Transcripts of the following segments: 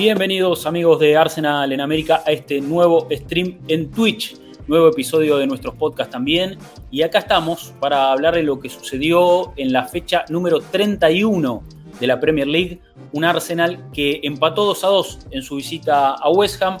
Bienvenidos amigos de Arsenal en América a este nuevo stream en Twitch, nuevo episodio de nuestros podcasts también. Y acá estamos para hablar de lo que sucedió en la fecha número 31 de la Premier League, un Arsenal que empató 2 a 2 en su visita a West Ham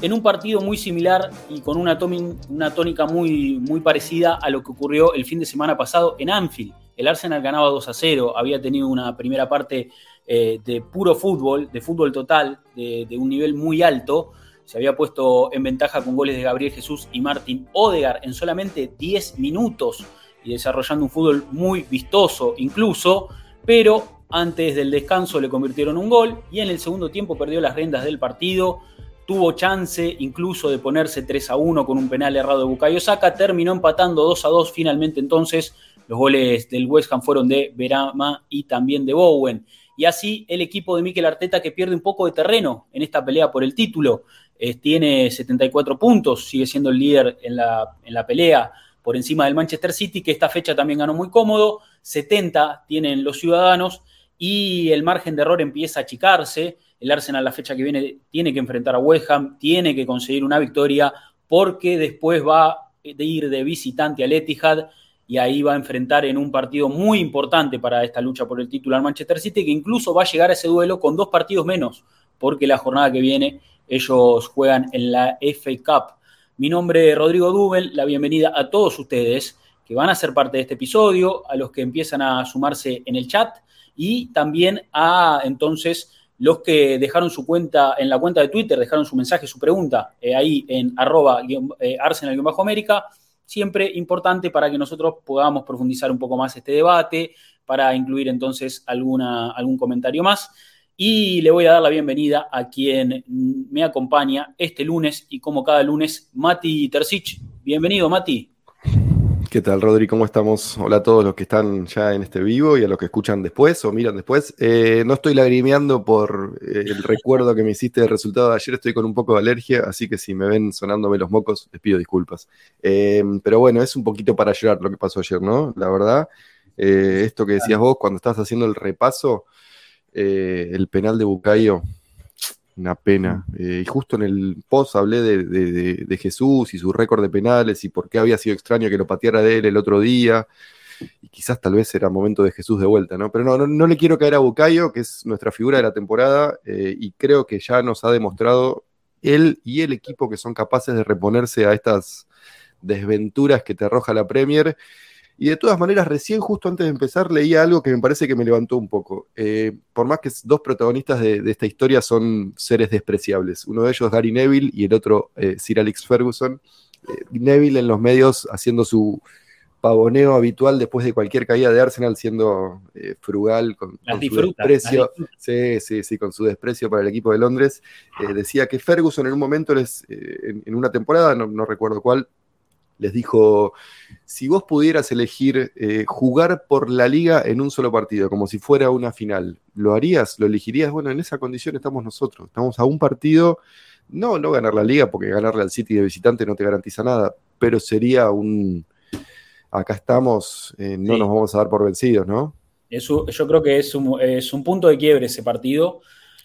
en un partido muy similar y con una, tónica muy, muy parecida a lo que ocurrió el fin de semana pasado en Anfield. El Arsenal ganaba 2 a 0, había tenido una primera parte eh, de puro fútbol, de fútbol total, de, un nivel muy alto. Se había puesto en ventaja con goles de Gabriel Jesús y Martín Odegar en solamente 10 minutos y desarrollando un fútbol muy vistoso incluso, pero antes del descanso le convirtieron un gol y en el segundo tiempo perdió las riendas del partido. Tuvo chance incluso de ponerse 3 a 1 con un penal errado de Bukayo Saka. Terminó empatando 2 a 2 finalmente entonces. Los goles del West Ham fueron de Verama y también de Bowen y así el equipo de Mikel Arteta que pierde un poco de terreno en esta pelea por el título. Eh, tiene 74 puntos, sigue siendo el líder en la, en la pelea por encima del Manchester City, que esta fecha también ganó muy cómodo. 70 tienen los ciudadanos y el margen de error empieza a achicarse. El Arsenal la fecha que viene tiene que enfrentar a West Ham, tiene que conseguir una victoria porque después va a ir de visitante al Etihad y ahí va a enfrentar en un partido muy importante para esta lucha por el título Manchester City, que incluso va a llegar a ese duelo con dos partidos menos, porque la jornada que viene ellos juegan en la FA Cup. Mi nombre es Rodrigo Dubel, la bienvenida a todos ustedes que van a ser parte de este episodio, a los que empiezan a sumarse en el chat y también a entonces los que dejaron su cuenta en la cuenta de Twitter, dejaron su mensaje, su pregunta eh, ahí en arroba eh, arsenal-américa siempre importante para que nosotros podamos profundizar un poco más este debate, para incluir entonces alguna, algún comentario más. Y le voy a dar la bienvenida a quien me acompaña este lunes y como cada lunes, Mati Tercich. Bienvenido, Mati. ¿Qué tal, Rodri? ¿Cómo estamos? Hola a todos los que están ya en este vivo y a los que escuchan después o miran después. Eh, no estoy lagrimeando por eh, el recuerdo que me hiciste del resultado de ayer, estoy con un poco de alergia, así que si me ven sonándome los mocos, les pido disculpas. Eh, pero bueno, es un poquito para llorar lo que pasó ayer, ¿no? La verdad, esto que decías vos cuando estás haciendo el repaso, el penal de Bucayo, una pena. Eh, y justo en el post hablé de, Jesús y su récord de penales y por qué había sido extraño que lo pateara de él el otro día. Y quizás tal vez era momento de Jesús de vuelta, ¿no? Pero no, no, le quiero caer a Bucayo, que es nuestra figura de la temporada, eh, y creo que ya nos ha demostrado él y el equipo que son capaces de reponerse a estas desventuras que te arroja la Premier y de todas maneras, recién justo antes de empezar leía algo que me parece que me levantó un poco. Eh, por más que dos protagonistas de, esta historia son seres despreciables. Uno de ellos Gary Neville y el otro eh, Sir Alex Ferguson. Eh, Neville en los medios haciendo su pavoneo habitual después de cualquier caída de Arsenal, siendo frugal con, su desprecio. Sí, sí, sí, con su desprecio para el equipo de Londres. decía que Ferguson en un momento, les, en, una temporada, no recuerdo cuál, les dijo, si vos pudieras elegir eh, jugar por la liga en un solo partido, como si fuera una final, ¿lo harías? ¿Lo elegirías? Bueno, en esa condición estamos nosotros. Estamos a un partido, no, no ganar la liga, porque ganarle al City de visitante no te garantiza nada, pero sería un, acá estamos, eh, no nos vamos a dar por vencidos, ¿no? Eso, yo creo que es un, es un punto de quiebre ese partido.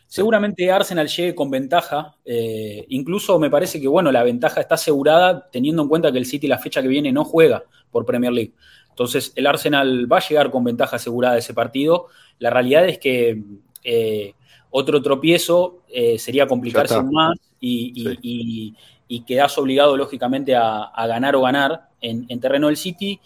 Seguramente Arsenal llegue con ventaja. Eh, incluso me parece que bueno, la ventaja está asegurada teniendo en cuenta que el City la fecha que viene no juega por Premier League. Entonces el Arsenal va a llegar con ventaja asegurada ese partido. La realidad es que eh, otro tropiezo eh, sería complicarse más y, y, quedas obligado lógicamente a, ganar o ganar en, en terreno del City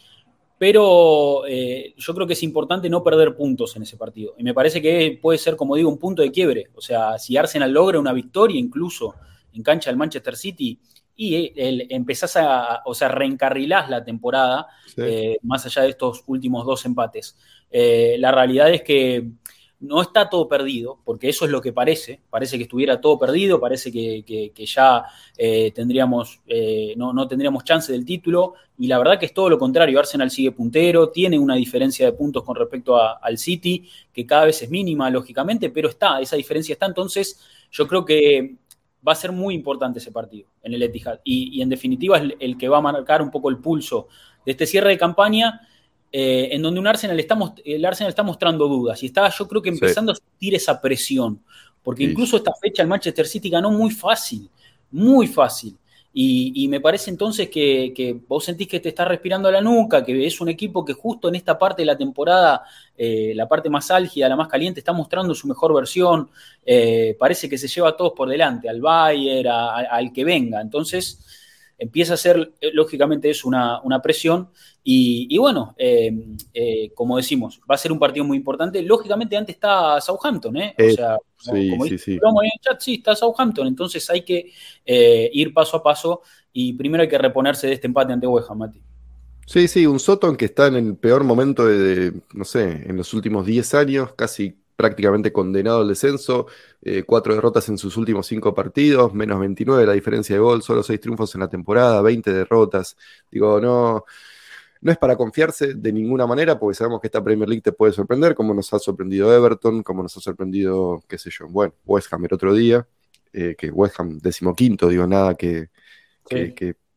pero eh, yo creo que es importante no perder puntos en ese partido. Y me parece que puede ser, como digo, un punto de quiebre. O sea, si Arsenal logra una victoria incluso en cancha del Manchester City y el, empezás a, o sea, reencarrilás la temporada eh, más allá de estos últimos dos empates. Eh, la realidad es que no está todo perdido, porque eso es lo que parece, parece que estuviera todo perdido, parece que, ya eh, tendríamos, eh, no, no, tendríamos chance del título, y la verdad que es todo lo contrario, Arsenal sigue puntero, tiene una diferencia de puntos con respecto al City, que cada vez es mínima, lógicamente, pero está, esa diferencia está, entonces yo creo que va a ser muy importante ese partido en el Etihad, y, en definitiva es el que va a marcar un poco el pulso de este cierre de campaña, eh, en donde un Arsenal está, el Arsenal está mostrando dudas y está yo creo que empezando a sentir esa presión, porque incluso esta fecha el Manchester City ganó muy fácil, muy fácil. Y, me parece entonces que, vos sentís que te está respirando la nuca, que es un equipo que justo en esta parte de la temporada, eh, la parte más álgida, la más caliente, está mostrando su mejor versión. Eh, parece que se lleva a todos por delante, al Bayern, al que venga. Entonces, empieza a ser, eh, lógicamente, es una, presión. Y, bueno, eh, eh, como decimos, va a ser un partido muy importante. Lógicamente, antes está Southampton, ¿eh? o sea, como, sí, sí, en el chat, sí, está Southampton. Entonces hay que ir paso a paso y primero hay que reponerse de este empate ante West Ham, Mati. Sí, sí, un Soton que está en el peor momento de, no sé, en los últimos 10 años, casi prácticamente condenado al descenso, eh, cuatro derrotas en sus últimos cinco partidos, menos 29 la diferencia de gol, solo seis triunfos en la temporada, 20 derrotas. Digo, no, no es para confiarse de ninguna manera, porque sabemos que esta Premier League te puede sorprender, como nos ha sorprendido Everton, como nos ha sorprendido, qué sé yo, bueno, West Ham el otro día, eh, que West Ham decimoquinto, digo, nada que,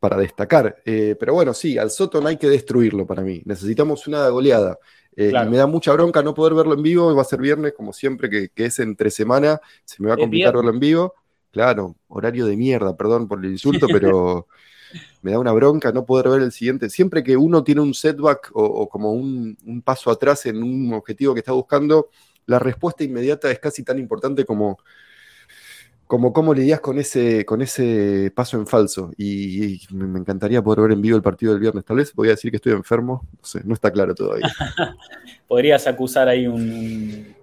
para destacar. Eh, pero bueno, sí, al Soton hay que destruirlo para mí. Necesitamos una goleada. Eh, y me da mucha bronca no poder verlo en vivo, va a ser viernes, como siempre, que, es entre semana, se me va a complicar verlo en vivo. Claro, horario de mierda, perdón por el insulto, pero me da una bronca no poder ver el siguiente. Siempre que uno tiene un setback o, como un, paso atrás en un objetivo que está buscando, la respuesta inmediata es casi tan importante como como cómo lidias con ese, con ese paso en falso. Y, me encantaría poder ver en vivo el partido del viernes. Tal vez voy a decir que estoy enfermo, no sé, no está claro todavía. Podrías acusar ahí un,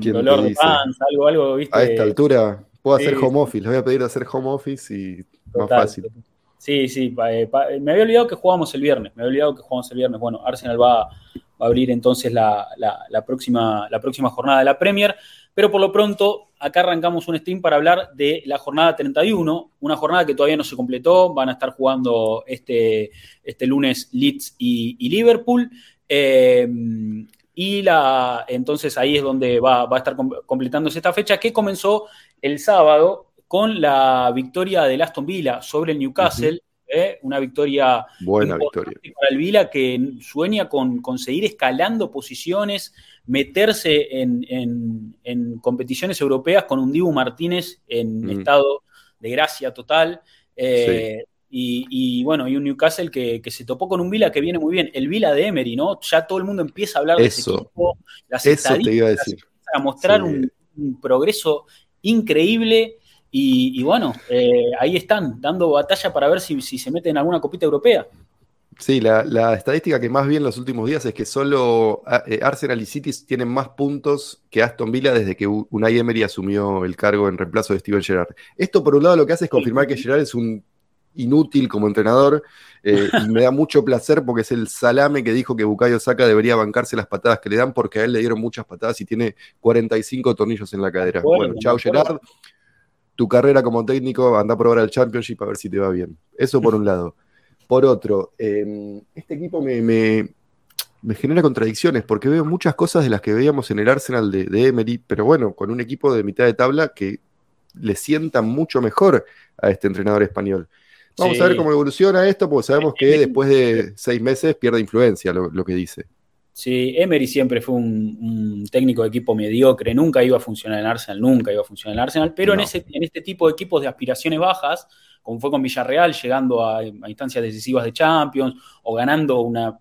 dolor de panza, algo, algo, ¿viste? A esta altura puedo hacer home office, les voy a pedir hacer home office y más fácil. Sí, sí, eh, me había olvidado que jugábamos el viernes, me había olvidado que jugábamos el viernes. Bueno, Arsenal va, va a abrir entonces la, la, próxima, la próxima jornada de la Premier. Pero por lo pronto, acá arrancamos un stream para hablar de la jornada 31, una jornada que todavía no se completó, van a estar jugando este, este lunes Leeds y, Liverpool. Eh, y la, entonces ahí es donde va, a estar completándose esta fecha que comenzó el sábado con la victoria del Aston Villa sobre el Newcastle. ¿Eh? una victoria buena victoria para el Vila que sueña con seguir escalando posiciones, meterse en, competiciones europeas con un Dibu Martínez en estado de gracia total. Eh, y, bueno, y un Newcastle que, se topó con un Vila que viene muy bien. El Vila de Emery, ¿no? Ya todo el mundo empieza a hablar de ese equipo. Las eso te iba a decir. A mostrar un, progreso increíble. Y, bueno, eh, ahí están, dando batalla para ver si, si se meten en alguna copita europea. Sí, la, estadística que más vi en los últimos días es que solo ah, eh, Arsenal y City tienen más puntos que Aston Villa desde que Unai Emery asumió el cargo en reemplazo de Steven Gerrard. Esto, por un lado, lo que hace es confirmar que Gerrard es un inútil como entrenador eh, y me da mucho placer porque es el salame que dijo que Bukayo Saka debería bancarse las patadas que le dan porque a él le dieron muchas patadas y tiene 45 tornillos en la cadera. Bueno, chao Gerard, tu carrera como técnico, anda a probar al Championship a ver si te va bien. Eso por un lado. Por otro, em, este equipo me, genera contradicciones porque veo muchas cosas de las que veíamos en el Arsenal de, Emery, pero bueno, con un equipo de mitad de tabla que le sienta mucho mejor a este entrenador español. Vamos a ver cómo evoluciona esto, porque sabemos que después de seis meses pierde influencia lo, que dice. Sí, Emery siempre fue un, técnico de equipo mediocre, nunca iba a funcionar en Arsenal, nunca iba a funcionar en Arsenal, pero en, ese, en este tipo de equipos de aspiraciones bajas, como fue con Villarreal, llegando a, instancias decisivas de Champions o ganando una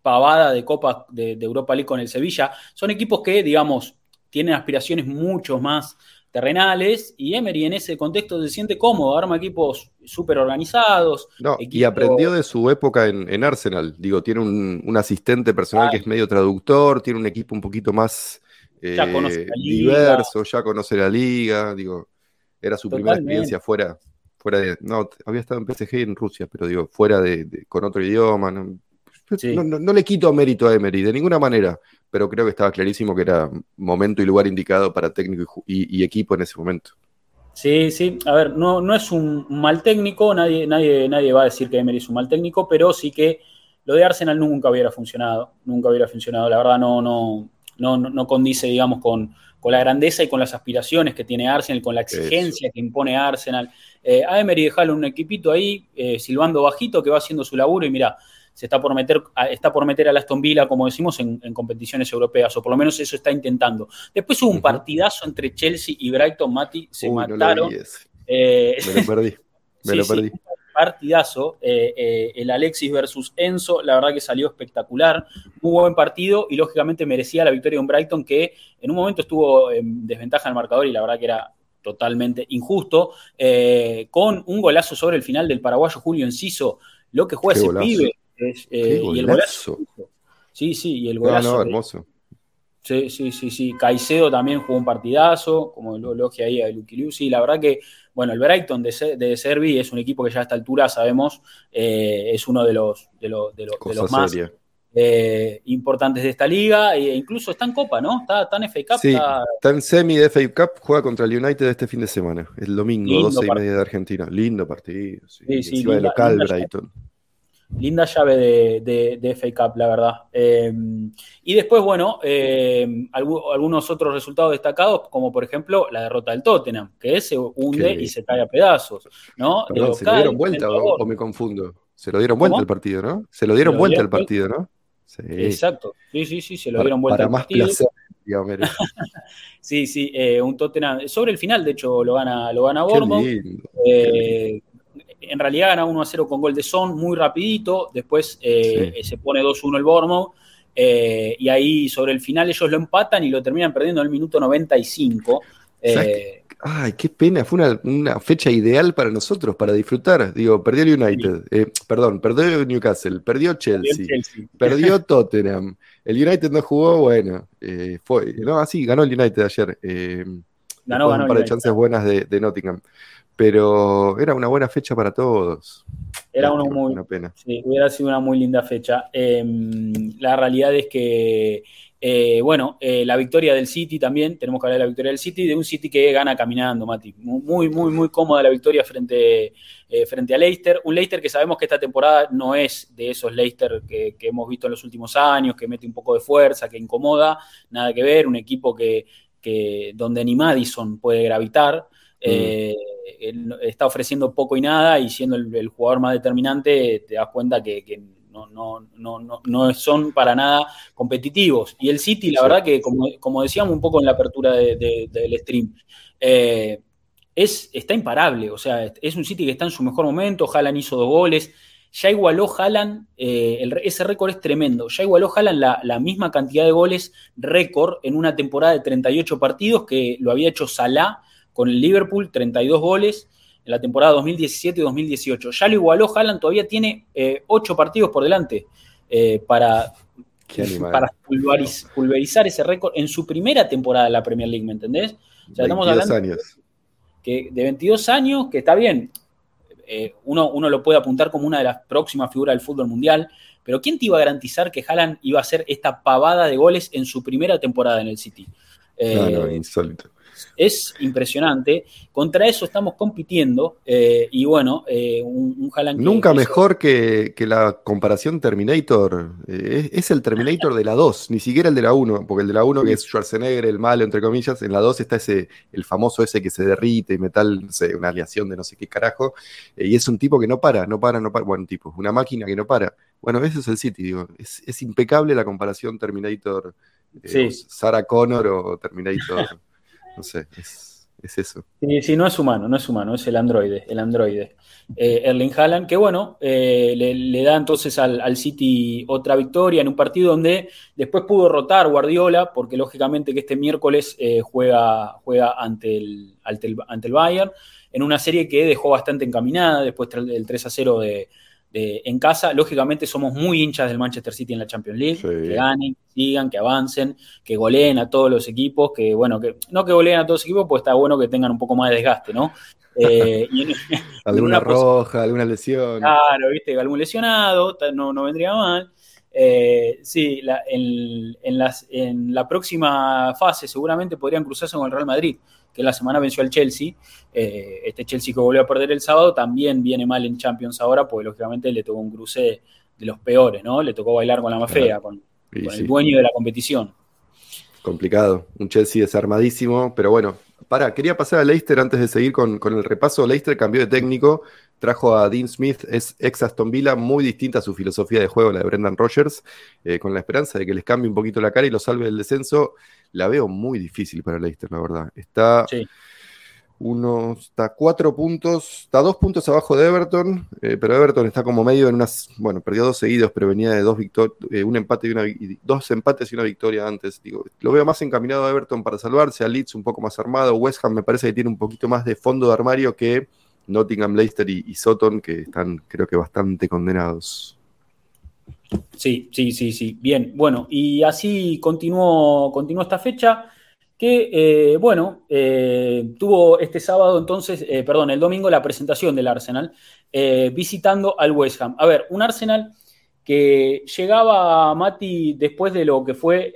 pavada de Copa de, Europa League con el Sevilla. Son equipos que, digamos, tienen aspiraciones mucho más terrenales y Emery en ese contexto se siente cómodo, arma equipos súper organizados. Y aprendió de su época en, Arsenal. Digo, tiene un, asistente personal que es medio traductor, tiene un equipo un poquito más eh, diverso, ya conoce la liga. Digo, era su primera experiencia fuera, fuera de. No, había estado en PSG en Rusia, pero digo, fuera de, con otro idioma. No, le quito mérito a Emery, de ninguna manera, pero creo que estaba clarísimo que era momento y lugar indicado para técnico y, equipo en ese momento. Sí, sí, a ver, no, no es un mal técnico, nadie, nadie, nadie va a decir que Emery es un mal técnico, pero sí que lo de Arsenal nunca hubiera funcionado, nunca hubiera funcionado, la verdad no, no, no, no condice, digamos, con, con la grandeza y con las aspiraciones que tiene Arsenal, con la exigencia que impone Arsenal. Eh, a Emery dejarle un equipito ahí, eh, silbando bajito, que va haciendo su laburo y mira, se está por meter, está por meter a Aston Villa, como decimos, en, competiciones europeas, o por lo menos eso está intentando. Después hubo un partidazo entre Chelsea y Brighton, Mati, se mataron. Eh, Me lo perdí, me lo perdí partidazo. Eh, eh, el Alexis versus Enzo, la verdad que salió espectacular. Muy buen partido y lógicamente merecía la victoria de un Brighton que en un momento estuvo en desventaja en el marcador y la verdad que era totalmente injusto. Eh, con un golazo sobre el final del paraguayo Julio Enciso, lo que juega ese pibe. Y el golazo. Sí, sí, y el golazo. No, hermoso. Sí, sí, sí, sí. Caicedo también jugó un partidazo, como lo elogia ahí a Lucky Lucy. La verdad que bueno, el Brighton de, de Servi es un equipo que ya a esta altura sabemos eh, es uno de los, de, los, de, los más eh, importantes de esta liga e incluso está en Copa, ¿no? Está, en FA Cup. Sí, está... en semi de FA Cup, juega contra el United este fin de semana, el domingo, 12 y media de Argentina. Lindo partido, sí, sí, de local Brighton linda llave de, de, FA Cup, la verdad. Em, y después, bueno, em, algunos otros resultados destacados, como por ejemplo la derrota del Tottenham, que se hunde y se cae a pedazos. ¿no? ¿Se lo dieron vuelta o, me confundo? Se lo dieron vuelta el partido, ¿no? Se lo dieron vuelta el partido, ¿no? Sí. Exacto, sí, sí, sí, se lo dieron vuelta para más Placer, sí, sí, eh, un Tottenham. Sobre el final, de hecho, lo gana, lo gana Bournemouth. En realidad gana 1 a 0 con gol de Son, muy rapidito, después eh, se pone 2-1 el Bournemouth, eh, y ahí sobre el final ellos lo empatan y lo terminan perdiendo en el minuto 95. Eh, ay, qué pena, fue una, fecha ideal para nosotros, para disfrutar. Digo, perdió el United, perdón, perdió Newcastle, perdió Chelsea, perdió, Tottenham. El United no jugó, bueno, fue, no, así, ganó el United ayer. ganó, ganó. Un par de chances buenas de Nottingham pero era una buena fecha para todos. Era una muy, pena. Sí, hubiera sido una muy linda fecha. Em, la realidad es que, eh, bueno, eh, la victoria del City también, tenemos que hablar de la victoria del City, de un City que gana caminando, Mati. Muy, muy, muy cómoda la victoria frente, eh, frente a Leicester. Un Leicester que sabemos que esta temporada no es de esos Leicester que, hemos visto en los últimos años, que mete un poco de fuerza, que incomoda, nada que ver, un equipo que, que donde ni Madison puede gravitar. Mm. está ofreciendo poco y nada y siendo el, jugador más determinante te das cuenta que, no, no, son para nada competitivos. Y el City, la verdad que como, decíamos un poco en la apertura del stream, eh, es, está imparable, o sea, es un City que está en su mejor momento, Haaland hizo dos goles, ya igualó Haaland, eh, ese récord es tremendo, ya igualó Haaland la, la, misma cantidad de goles récord en una temporada de 38 partidos que lo había hecho Salah con el Liverpool, 32 goles en la temporada 2017 y 2018. Ya lo igualó Haaland, todavía tiene eh, 8 partidos por delante eh, para, para pulverizar, ese récord en su primera temporada de la Premier League, ¿me entendés? O sea, estamos hablando años. Que, de 22 años, que está bien, eh, uno, uno, lo puede apuntar como una de las próximas figuras del fútbol mundial, pero ¿quién te iba a garantizar que Haaland iba a hacer esta pavada de goles en su primera temporada en el City? no, no, eh, insólito es impresionante. Contra eso estamos compitiendo eh, y bueno, eh, un, un Nunca mejor que, la comparación Terminator. Eh, es, el Terminator de la 2, ni siquiera el de la 1, porque el de la 1 que es Schwarzenegger, el malo, entre comillas, en la 2 está ese, el famoso ese que se derrite y metal, no sé, una aleación de no sé qué carajo, y es un tipo que no para, no para, no para, bueno, tipo, una máquina que no para. Bueno, ese es el City, digo, es, impecable la comparación Terminator. Sarah Connor o Terminator No sé, es, eso. Sí, sí, no es humano, no es humano, es el androide, el androide. Eh, Erling Haaland, que bueno, eh, le, da entonces al, City otra victoria en un partido donde después pudo rotar Guardiola, porque lógicamente que este miércoles eh, juega, juega ante, el, ante, el, Bayern, en una serie que dejó bastante encaminada después del 3 a 0 de, en casa. Lógicamente somos muy hinchas del Manchester City en la Champions League, que ganen, que sigan, que avancen, que goleen a todos los equipos, que bueno, que no que goleen a todos los equipos, pues está bueno que tengan un poco más de desgaste, ¿no? Eh, alguna roja, alguna lesión. Claro, viste, algún lesionado, no, no vendría mal. Eh, sí, en, las, en, la próxima fase seguramente podrían cruzarse con el Real Madrid, que la semana venció al Chelsea. Eh, este Chelsea que volvió a perder el sábado también viene mal en Champions ahora, porque lógicamente le tocó un cruce de los peores, ¿no? Le tocó bailar con la más fea, con, el dueño de la competición. Complicado, un Chelsea desarmadísimo, pero bueno, para, quería pasar a Leicester antes de seguir con, con, el repaso. Leicester cambió de técnico, trajo a Dean Smith, es ex Aston Villa, muy distinta a su filosofía de juego, la de Brendan Rogers, eh, con la esperanza de que les cambie un poquito la cara y lo salve del descenso. La veo muy difícil para Leicester, la verdad. Está uno, está cuatro puntos, está dos puntos abajo de Everton, eh, pero Everton está como medio en unas, bueno, perdió dos seguidos, pero venía de dos victorias, eh, un empate y una, dos empates y una victoria antes. Digo, lo veo más encaminado a Everton para salvarse, a Leeds un poco más armado, West Ham me parece que tiene un poquito más de fondo de armario que Nottingham, Leicester y, y Soton, que están creo que bastante condenados. Sí, sí, sí, sí. Bien, bueno, y así continuó, continuó esta fecha que, eh, bueno, eh, tuvo este sábado entonces, eh, perdón, el domingo la presentación del Arsenal, visitando al West Ham. A ver, un Arsenal que llegaba a Mati después de lo que fue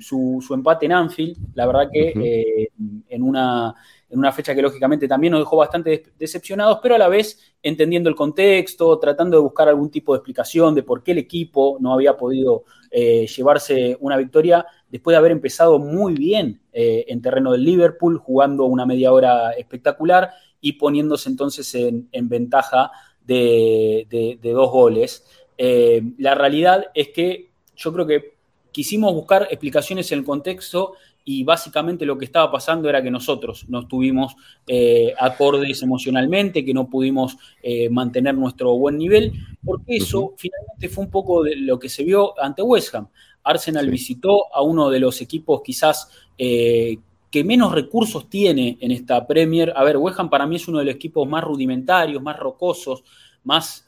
su, su, empate en Anfield, la verdad que en una en una fecha que lógicamente también nos dejó bastante decepcionados, pero a la vez entendiendo el contexto, tratando de buscar algún tipo de explicación de por qué el equipo no había podido eh, llevarse una victoria después de haber empezado muy bien eh, en terreno del Liverpool, jugando una media hora espectacular y poniéndose entonces en, ventaja de, dos goles. Eh, la realidad es que yo creo que quisimos buscar explicaciones en el contexto y básicamente lo que estaba pasando era que nosotros no estuvimos eh, acordes emocionalmente, que no pudimos eh, mantener nuestro buen nivel, porque eso finalmente fue un poco de lo que se vio ante West Ham. Arsenal visitó a uno de los equipos quizás eh, que menos recursos tiene en esta Premier. A ver, West Ham para mí es uno de los equipos más rudimentarios, más rocosos, más,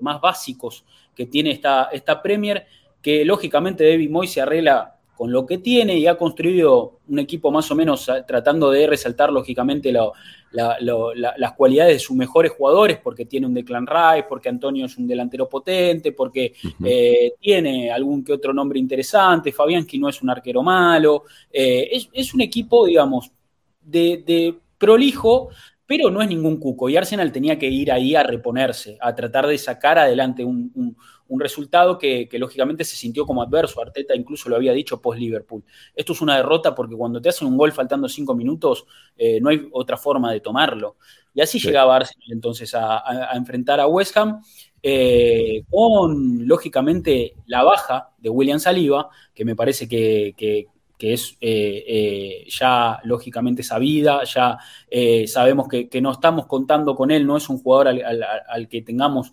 más básicos que tiene esta, esta Premier, que lógicamente David Moy se arregla con lo que tiene y ha construido un equipo más o menos ah, tratando de resaltar lógicamente las cualidades de sus mejores jugadores, porque tiene un Declan Rice, porque Antonio es un delantero potente, porque eh, tiene algún que otro nombre interesante, Fabianski no es un arquero malo, eh, es, un equipo, digamos, de, prolijo, pero no es ningún cuco. Y Arsenal tenía que ir ahí a reponerse, a tratar de sacar adelante un un resultado que, lógicamente se sintió como adverso. Arteta incluso lo había dicho post-Liverpool. Esto es una derrota porque cuando te hacen un gol faltando cinco minutos, eh, no hay otra forma de tomarlo. Y así llegaba Arsenal entonces a, enfrentar a West Ham. Eh, con lógicamente la baja de William Saliba, que me parece que, que es eh, eh, ya lógicamente sabida, ya eh, sabemos que, no estamos contando con él, no es un jugador al, que tengamos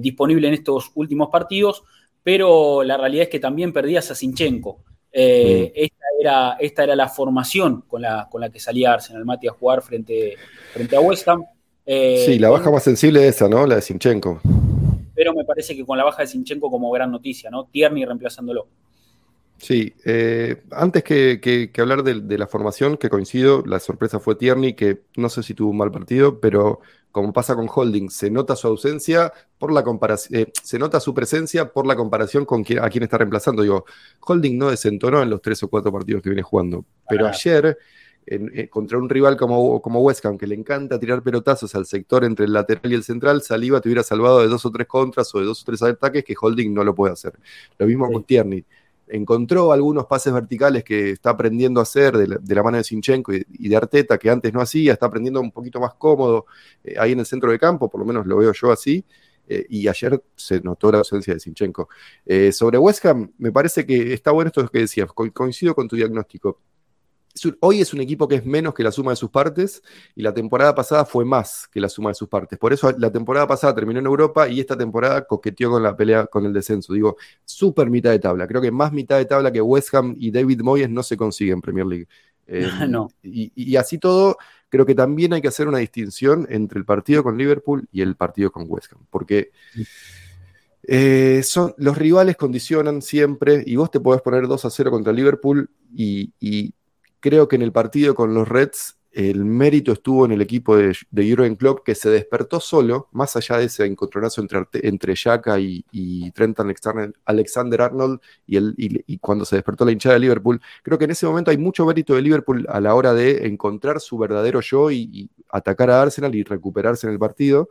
disponible en estos últimos partidos, pero la realidad es que también perdías a Sinchenko. esta, era, esta era la formación con la, con la que salía Arsenal Mati a jugar frente, frente a West Ham. sí, la baja más sensible es esa, ¿no? La de Sinchenko. Pero me parece que con la baja de Sinchenko como gran noticia, ¿no? Tierney reemplazándolo. Sí, eh, antes que, hablar de, la formación, que coincido, la sorpresa fue Tierney, que no sé si tuvo un mal partido, pero como pasa con Holding, se nota su ausencia por la comparación, eh, se nota su presencia por la comparación con a quien está reemplazando. Digo, Holding no desentonó en los tres o cuatro partidos que viene jugando, pero ayer eh, contra un rival como, como West Ham, que le encanta tirar pelotazos al sector entre el lateral y el central, Saliba te hubiera salvado de dos o tres contras o de dos o tres ataques que Holding no lo puede hacer. Lo mismo con Tierney encontró algunos pases verticales que está aprendiendo a hacer de la, mano de Sinchenko y, de Arteta, que antes no hacía, está aprendiendo un poquito más cómodo eh, ahí en el centro de campo, por lo menos lo veo yo así. Eh, y ayer se notó la ausencia de Sinchenko. Eh, sobre West Ham, me parece que está bueno esto que decías, coincido con tu diagnóstico hoy es un equipo que es menos que la suma de sus partes y la temporada pasada fue más que la suma de sus partes. Por eso la temporada pasada terminó en Europa y esta temporada coqueteó con la pelea con el descenso. Digo, súper mitad de tabla. Creo que más mitad de tabla que West Ham y David Moyes no se consigue en Premier League. Eh, no. y, así todo, creo que también hay que hacer una distinción entre el partido con Liverpool y el partido con West Ham. Porque... Eh, son, los rivales condicionan siempre y vos te podés poner 2 a 0 contra Liverpool y, y creo que en el partido con los Reds el mérito estuvo en el equipo de, de Jurgen Klopp que se despertó solo, más allá de ese encontronazo entre, entre Xhaka y, y Trent Alexander Arnold y, el, y, cuando se despertó la hinchada de Liverpool. Creo que en ese momento hay mucho mérito de Liverpool a la hora de encontrar su verdadero yo y, atacar a Arsenal y recuperarse en el partido,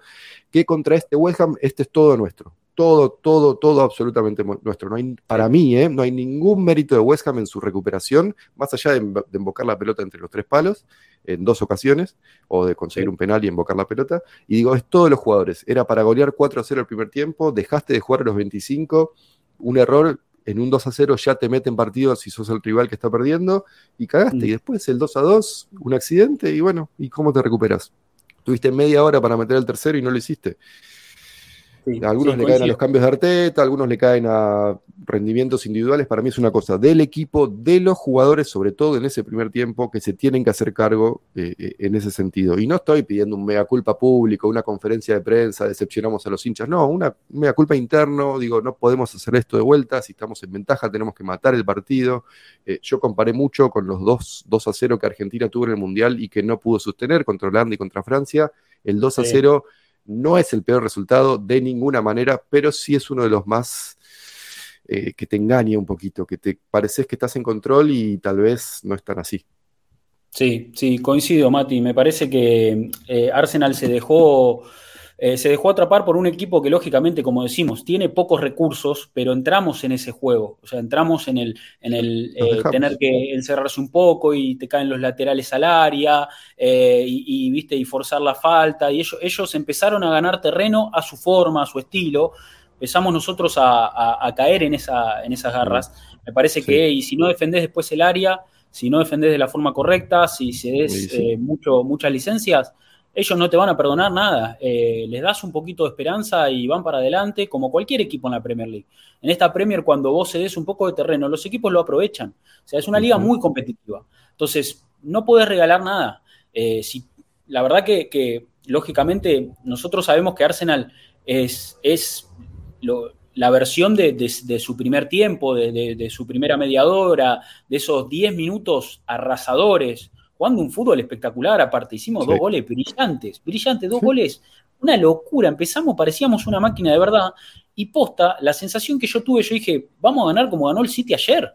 que contra este West Ham, este es todo nuestro todo, todo, todo absolutamente nuestro. No hay, para mí, ¿eh? no hay ningún mérito de West Ham en su recuperación, más allá de, embocar la pelota entre los tres palos en dos ocasiones, o de conseguir un penal y embocar la pelota. Y digo, es todos los jugadores. Era para golear 4 a 0 el primer tiempo, dejaste de jugar a los 25, un error. En un 2 a 0 ya te meten partido si sos el rival que está perdiendo y cagaste. Mm. Y después el 2 a 2, un accidente y bueno, ¿y cómo te recuperas? Tuviste media hora para meter el tercero y no lo hiciste algunos le caen a los cambios de Arteta, algunos le caen a rendimientos individuales. Para mí es una cosa del equipo, de los jugadores, sobre todo en ese primer tiempo, que se tienen que hacer cargo eh, eh, en ese sentido. Y no estoy pidiendo un mea culpa público, una conferencia de prensa, decepcionamos a los hinchas. No, una mea culpa interno. Digo, no podemos hacer esto de vuelta. Si estamos en ventaja, tenemos que matar el partido. Eh, yo comparé mucho con los 2, 2 a 0 que Argentina tuvo en el Mundial y que no pudo sostener contra Holanda y contra Francia. El 2 a 0. No es el peor resultado de ninguna manera, pero sí es uno de los más eh, que te engaña un poquito, que te pareces que estás en control y tal vez no es tan así. Sí, sí, coincido, Mati. Me parece que eh, Arsenal se dejó eh, se dejó atrapar por un equipo que lógicamente, como decimos, tiene pocos recursos, pero entramos en ese juego, o sea, entramos en el, en el eh, tener que encerrarse un poco y te caen los laterales al área eh, y, viste y forzar la falta. Y ellos, ellos empezaron a ganar terreno a su forma, a su estilo. Empezamos nosotros a, caer en, esa, en esas garras. Me parece que, y si no defendés después el área, si no defendés de la forma correcta, si se des mucho, muchas licencias, ellos no te van a perdonar nada. Eh, les das un poquito de esperanza y van para adelante, como cualquier equipo en la Premier League. En esta Premier, cuando vos cedes un poco de terreno, los equipos lo aprovechan. O sea, es una liga muy competitiva. Entonces, no podés regalar nada. Eh, si, la verdad que, lógicamente, nosotros sabemos que Arsenal es, es la versión de, su primer tiempo, de, de su primera mediadora, de esos 10 minutos arrasadores jugando un fútbol espectacular, aparte hicimos dos goles brillantes, brillantes, dos goles, una locura, empezamos, parecíamos una máquina de verdad, y posta, la sensación que yo tuve, yo dije, vamos a ganar como ganó el City ayer,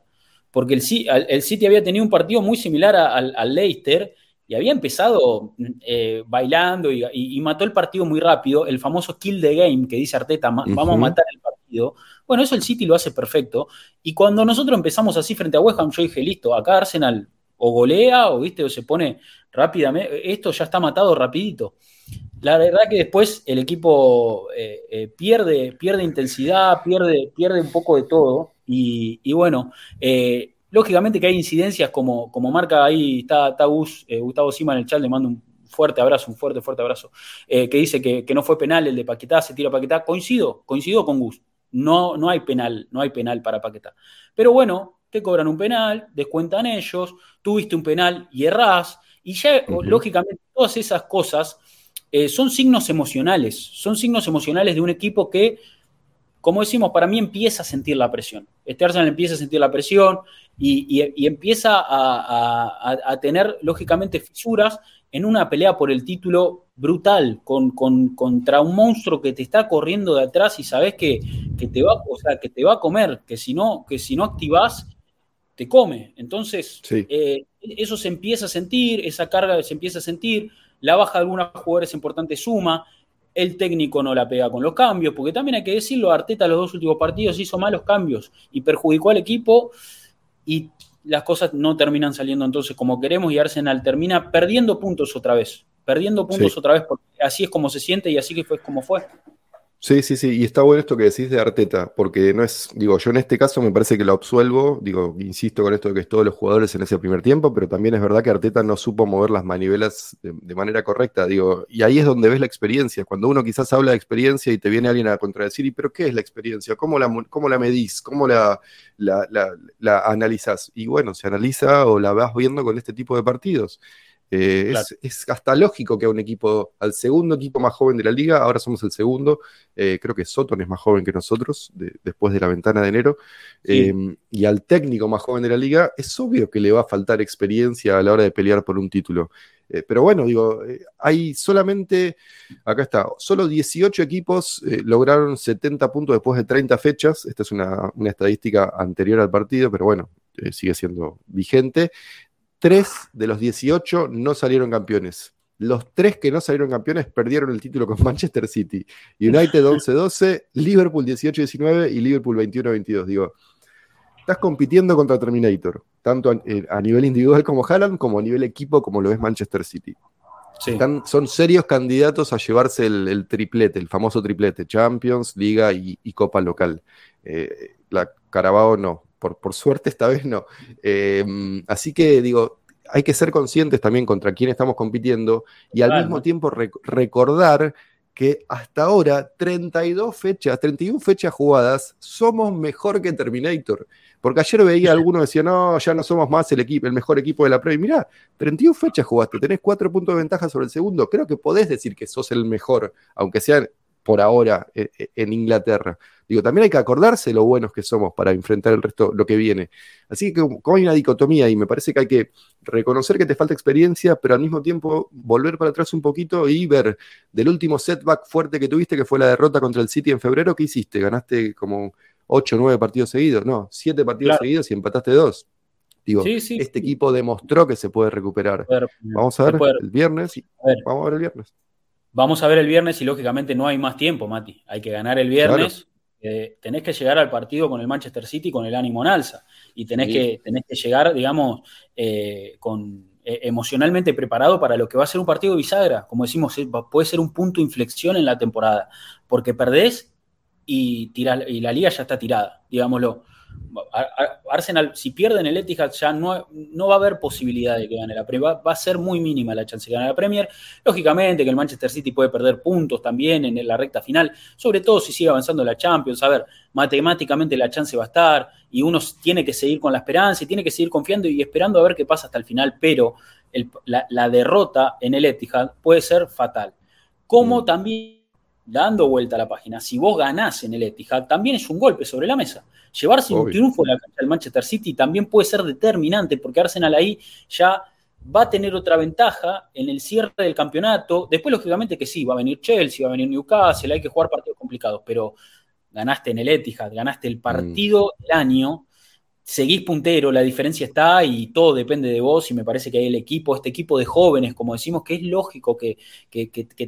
porque el, el City había tenido un partido muy similar al, Leicester, y había empezado eh, bailando y, mató el partido muy rápido, el famoso kill the game que dice Arteta, vamos a matar el partido. Bueno, eso el City lo hace perfecto. Y cuando nosotros empezamos así frente a West Ham, yo dije, listo, acá Arsenal o golea o, ¿viste? o se pone rápidamente. Esto ya está matado rapidito. La verdad que después el equipo eh, eh, pierde, pierde intensidad, pierde, pierde un poco de todo. Y, bueno, eh, lógicamente que hay incidencias como, como marca ahí, está, Gustavo Sima en el chat, le mando un fuerte abrazo, un fuerte, fuerte abrazo, que dice que, no fue penal el de Paquetá, se tira Paquetá. Coincido, coincido con Gus. No, no hay penal, no hay penal para Paquetá. Pero bueno, te cobran un penal, descuentan ellos, tuviste un penal y errás, y ya lógicamente todas esas cosas eh, son signos emocionales, son signos emocionales de un equipo que, como decimos, para mí empieza a sentir la presión. Este Arsenal empieza a sentir la presión y, empieza a, tener, lógicamente, fisuras en una pelea por el título brutal con, contra un monstruo que te está corriendo de atrás y sabes que, te va, o sea, que te va a comer, que si no, que si no activás te come. Entonces, eh, eso se empieza a sentir, esa carga se empieza a sentir, la baja de algunos jugadores importante suma, el técnico no la pega con los cambios, porque también hay que decirlo, Arteta los dos últimos partidos hizo malos cambios y perjudicó al equipo y las cosas no terminan saliendo entonces como queremos y Arsenal termina perdiendo puntos otra vez, perdiendo puntos otra vez, porque así es como se siente y así que fue como fue. Sí, sí, sí, y está bueno esto que decís de Arteta, porque no es, digo, yo en este caso me parece que lo absuelvo, digo, insisto con esto de que es todos los jugadores en ese primer tiempo, pero también es verdad que Arteta no supo mover las manivelas de, manera correcta, digo, y ahí es donde ves la experiencia, cuando uno quizás habla de experiencia y te viene alguien a contradecir, ¿y pero qué es la experiencia? ¿Cómo la, cómo la medís? ¿Cómo la, la, la, analizás? Y bueno, se analiza o la vas viendo con este tipo de partidos Eh, es, hasta lógico que a un equipo, al segundo equipo más joven de la liga, ahora somos el segundo, eh, creo que Soton es más joven que nosotros, después de la ventana de enero, em, y al técnico más joven de la liga, es obvio que le va a faltar experiencia a la hora de pelear por un título. Eh, pero bueno, digo, hay solamente, acá está, solo 18 equipos lograron 70 puntos después de 30 fechas. Esta es una, una estadística anterior al partido, pero bueno, sigue siendo vigente. Tres de los 18 no salieron campeones. Los tres que no salieron campeones perdieron el título con Manchester City. United 11-12, Liverpool 18-19 y Liverpool 21-22. Digo, estás compitiendo contra Terminator, tanto eh, a, nivel individual como Haaland, como a nivel equipo como lo es Manchester City. son serios candidatos a llevarse el, triplete, el famoso triplete, Champions, Liga y, Copa local. Eh, la Carabao no, por, suerte esta vez no. Em, así que digo, hay que ser conscientes también contra quién estamos compitiendo y al mismo tiempo recordar que hasta ahora 32 fechas, 31 fechas jugadas, somos mejor que Terminator. Porque ayer veía a alguno decía, no, ya no somos más el equipo, el mejor equipo de la Premier. Mirá, 31 fechas jugaste, tenés 4 puntos de ventaja sobre el segundo. Creo que podés decir que sos el mejor, aunque sea por ahora e, e, en Inglaterra. Digo, también hay que acordarse lo buenos que somos para enfrentar el resto, lo que viene. Así que como hay una dicotomía y me parece que hay que reconocer que te falta experiencia, pero al mismo tiempo volver para atrás un poquito y ver del último setback fuerte que tuviste, que fue la derrota contra el City en febrero, ¿qué hiciste? ¿Ganaste como 8 o 9 partidos seguidos? No, 7 partidos seguidos y empataste 2. Digo, este equipo demostró que se puede recuperar. Vamos a ver el viernes. Vamos a ver el viernes. Vamos a ver el viernes y lógicamente no hay más tiempo, Mati. Hay que ganar el viernes tenés que llegar al partido con el Manchester City con el ánimo en alza y tenés, que, tenés que llegar, digamos, eh, con, eh, emocionalmente preparado para lo que va a ser un partido de bisagra. Como decimos, puede ser un punto de inflexión en la temporada, porque perdés y, y la liga ya está tirada, digámoslo. Arsenal, si pierden el Etihad, ya no, no va a haber posibilidad de que gane la Premier. Va, a ser muy mínima la chance de ganar la Premier. Lógicamente que el Manchester City puede perder puntos también en la recta final, sobre todo si sigue avanzando la Champions. A ver, matemáticamente la chance va a estar y uno tiene que seguir con la esperanza y tiene que seguir confiando y esperando a ver qué pasa hasta el final. Pero la, la, derrota en el Etihad puede ser fatal. Como mm. también dando vuelta a la página, si vos ganás en el Etihad, también es un golpe sobre la mesa. Llevarse un triunfo en la cancha del Manchester City también puede ser determinante, porque Arsenal ahí ya va a tener otra ventaja en el cierre del campeonato. Después, lógicamente, que sí, va a venir Chelsea, va a venir Newcastle, hay que jugar partidos complicados, pero ganaste en el Etihad, ganaste el partido del año, seguís puntero, la diferencia está y todo depende de vos y me parece que hay el equipo, este equipo de jóvenes, como decimos, que es lógico que,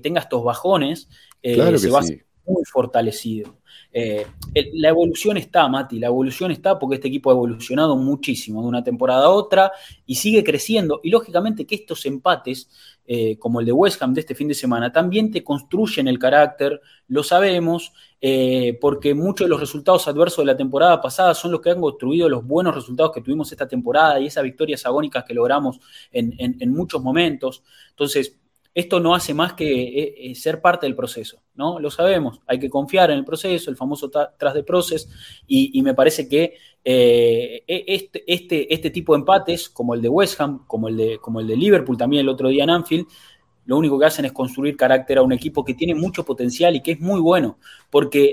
tenga estos bajones, eh, se va ser muy fortalecido. Eh, la evolución está, Mati, la evolución está porque este equipo ha evolucionado muchísimo de una temporada a otra y sigue creciendo. Y lógicamente que estos empates, eh, como el de West Ham de este fin de semana, también te construyen el carácter, lo sabemos, eh, porque muchos de los resultados adversos de la temporada pasada son los que han construido los buenos resultados que tuvimos esta temporada y esas victorias agónicas que logramos en, en muchos momentos. Entonces, esto no hace más que eh, eh, ser parte del proceso, ¿no? Lo sabemos, hay que confiar en el proceso, el famoso tras de proceso, y, me parece que eh, e, este, este, este, tipo de empates, como el de West Ham, como el de, como el de Liverpool también el otro día en Anfield, lo único que hacen es construir carácter a un equipo que tiene mucho potencial y que es muy bueno, porque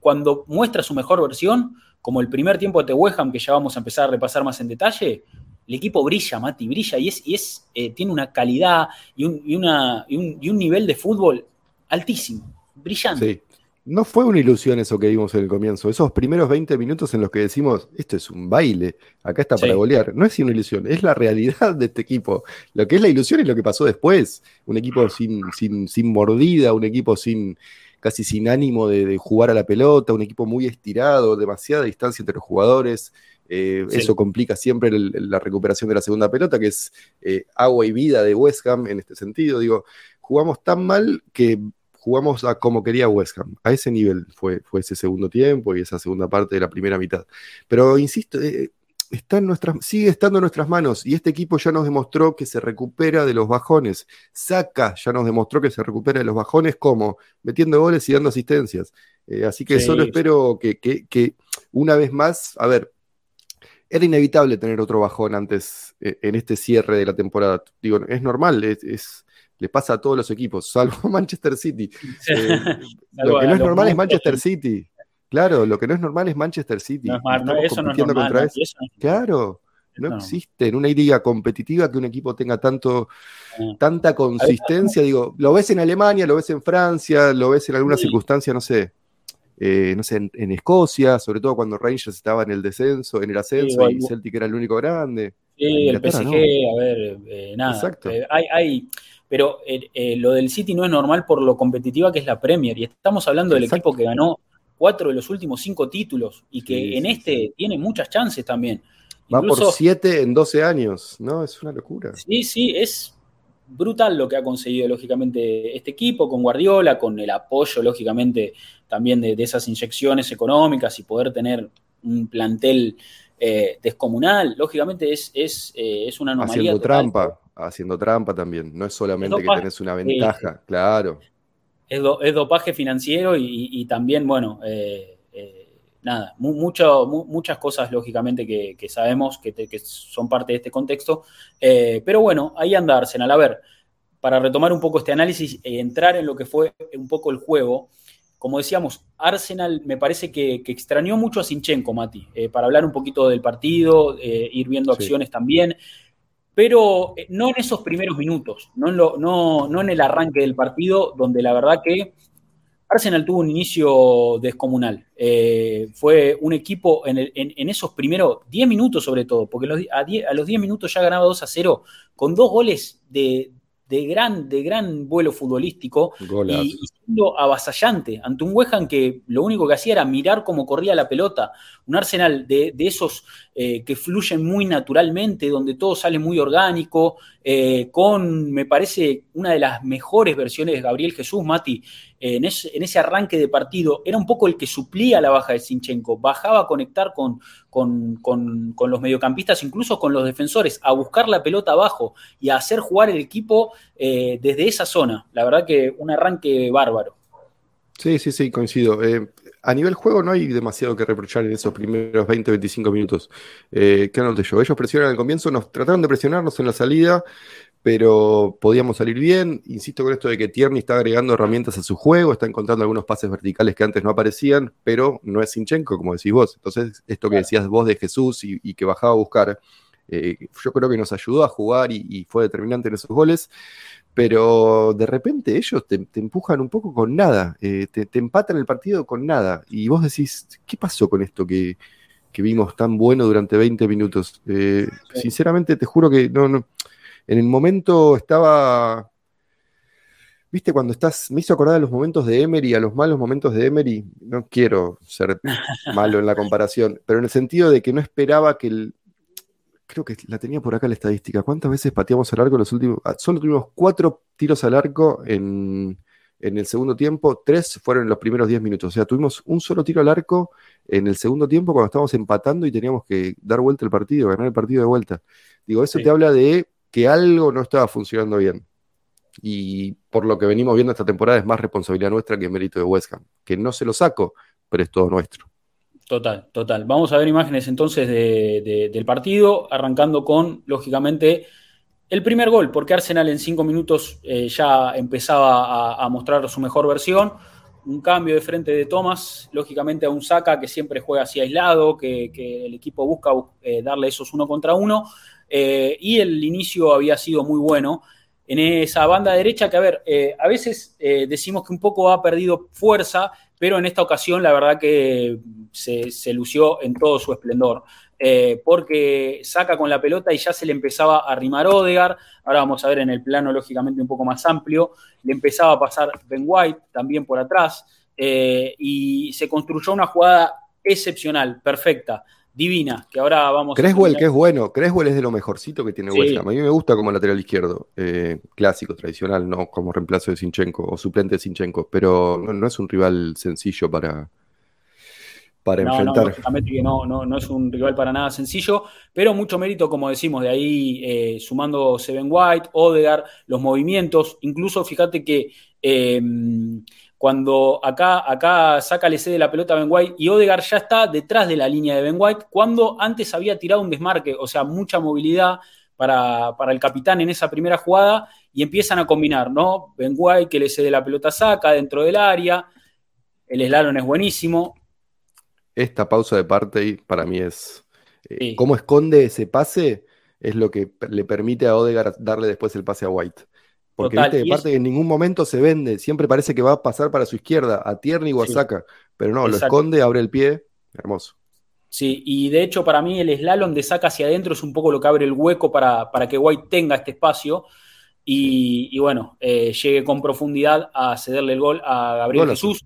cuando muestra su mejor versión, como el primer tiempo de West Ham, que ya vamos a empezar a repasar más en detalle, el equipo brilla, Mati, brilla y, es, y es, eh, tiene una calidad y un, y, una, y, un, y un, nivel de fútbol altísimo, brillante. Sí. No fue una ilusión eso que vimos en el comienzo. Esos primeros 20 minutos en los que decimos, esto es un baile, acá está para golear. No es una ilusión, es la realidad de este equipo. Lo que es la ilusión es lo que pasó después. Un equipo sin, sin, sin mordida, un equipo sin casi sin ánimo de, de jugar a la pelota, un equipo muy estirado, demasiada distancia entre los jugadores. Eh, eso complica siempre la recuperación de la segunda pelota, que es eh, agua y vida de West Ham en este sentido. Digo, jugamos tan mal que jugamos a como quería West Ham. A ese nivel fue, fue ese segundo tiempo y esa segunda parte de la primera mitad. Pero insisto, eh, está en nuestras, sigue estando en nuestras manos y este equipo ya nos demostró que se recupera de los bajones. Saca ya nos demostró que se recupera de los bajones como metiendo goles y dando asistencias. así que solo espero que, que, una vez más, a ver, era inevitable tener otro bajón antes eh, en este cierre de la temporada. Digo, es normal, es, le pasa a todos los equipos, salvo Manchester City. Eh, lo que no es normal es Manchester City. Claro, lo que no es normal es Manchester City. No eso no es normal, claro, no, existe en una liga competitiva que un equipo tenga tanto, ah. tanta consistencia. Digo, lo ves en Alemania, lo ves en Francia, lo ves en alguna circunstancia, no sé, eh, no sé, en, Escocia, sobre todo cuando Rangers estaba en el descenso, en el ascenso y Celtic era el único grande. Sí, el PSG, a ver, eh, nada. Exacto. Eh, hay, hay, pero lo del City no es normal por lo competitiva que es la Premier. Y estamos hablando del equipo que ganó cuatro de los últimos cinco títulos y que en este tiene muchas chances también. Va por siete en 12 años, ¿no? Es una locura. Sí, sí, es brutal lo que ha conseguido, lógicamente, este equipo con Guardiola, con el apoyo, lógicamente, también de, esas inyecciones económicas y poder tener un plantel eh, descomunal, lógicamente es, es, eh, es una anomalía. Haciendo trampa, haciendo trampa también, no es solamente que tenés una ventaja, claro. Es, dopaje financiero y, también, bueno, eh, nada, mucho, muchas cosas lógicamente que, sabemos que, son parte de este contexto, eh, pero bueno, ahí anda Arsenal. A ver, para retomar un poco este análisis e entrar en lo que fue un poco el juego, como decíamos, Arsenal me parece que, extrañó mucho a Sinchenko, Mati, eh, para hablar un poquito del partido, eh, ir viendo acciones también, pero no en esos primeros minutos, no no, no en el arranque del partido, donde la verdad que Arsenal tuvo un inicio descomunal. Eh, fue un equipo en, esos primeros 10 minutos sobre todo, porque a, los 10 minutos ya ganaba 2 a 0 con dos goles de, de gran, de gran vuelo futbolístico y, siendo avasallante ante un West que lo único que hacía era mirar cómo corría la pelota, un Arsenal de, esos eh, que fluyen muy naturalmente, donde todo sale muy orgánico, eh, con, me parece, una de las mejores versiones de Gabriel Jesús, Mati, en, ese, arranque de partido, era un poco el que suplía la baja de Sinchenko, bajaba a conectar con, con, los mediocampistas, incluso con los defensores, a buscar la pelota abajo y a hacer jugar el equipo eh, desde esa zona. La verdad que un arranque bárbaro. Sí, sí, sí, coincido. A nivel juego no hay demasiado que reprochar en esos primeros 20, 25 minutos. Eh, ¿Qué noté yo? Ellos presionan al comienzo, nos trataron de presionarnos en la salida, pero podíamos salir bien. Insisto con esto de que Tierney está agregando herramientas a su juego, está encontrando algunos pases verticales que antes no aparecían, pero no es Sinchenko, como decís vos. Entonces, esto que decías vos de Jesús y, que bajaba a buscar, eh, yo creo que nos ayudó a jugar y, fue determinante en esos goles. Pero de repente ellos te, empujan un poco con nada, eh, te, empatan el partido con nada. Y vos decís, ¿qué pasó con esto que, vimos tan bueno durante 20 minutos? Eh, sinceramente, te juro que no, no en el momento estaba. ¿Viste cuando estás? Me hizo acordar a los momentos de Emery, a los malos momentos de Emery. No quiero ser malo en la comparación, pero en el sentido de que no esperaba que el. Creo que la tenía por acá la estadística. ¿Cuántas veces pateamos al arco en los últimos.? Ah, solo tuvimos cuatro tiros al arco en, en el segundo tiempo, tres fueron en los primeros diez minutos. O sea, tuvimos un solo tiro al arco en el segundo tiempo cuando estábamos empatando y teníamos que dar vuelta el partido, ganar el partido de vuelta. Digo, eso te habla de que algo no estaba funcionando bien. Y por lo que venimos viendo esta temporada es más responsabilidad nuestra que mérito de West Ham. Que no se lo saco, pero es todo nuestro. Total, total. Vamos a ver imágenes entonces del partido, arrancando con, lógicamente, el primer gol, porque Arsenal en cinco minutos eh, ya empezaba a, mostrar su mejor versión. Un cambio de frente de Thomas, lógicamente a un saca que siempre juega así aislado, que, el equipo busca eh, darle esos uno contra uno. Eh, y el inicio había sido muy bueno en esa banda derecha que, a ver, a veces decimos que un poco ha perdido fuerza, pero en esta ocasión la verdad que se, lució en todo su esplendor. porque saca con la pelota y ya se le empezaba a arrimar Odegar, ahora vamos a ver en el plano lógicamente un poco más amplio, le empezaba a pasar Ben White también por atrás, y se construyó una jugada excepcional, perfecta divina, que ahora vamos Creswell, que es bueno, Creswell es de lo mejorcito que tiene West Ham. A mí me gusta como lateral izquierdo, eh, clásico, tradicional, no como reemplazo de Sinchenko o suplente de Sinchenko, pero no, es un rival sencillo para, para enfrentar. No, no, no, es un rival para nada sencillo, pero mucho mérito, como decimos, de ahí eh, sumando Seven White, Odegar, los movimientos, incluso fíjate que eh, cuando acá, acá saca le cede la pelota a Ben White y Odegar ya está detrás de la línea de Ben White, cuando antes había tirado un desmarque, o sea, mucha movilidad para, el capitán en esa primera jugada y empiezan a combinar, ¿no? Ben White que le cede la pelota saca dentro del área, el slalom es buenísimo. Esta pausa de parte para mí es... Eh, ¿Cómo esconde ese pase? Es lo que le permite a Odegar darle después el pase a White. Porque viste que parte en ningún momento se vende, siempre parece que va a pasar para su izquierda, a Tierney o a Saca, pero no, lo esconde, abre el pie, hermoso. Sí, y de hecho para mí el slalom de Saca hacia adentro es un poco lo que abre el hueco para, para que White tenga este espacio y, bueno, eh, llegue con profundidad a cederle el gol a Gabriel Jesús,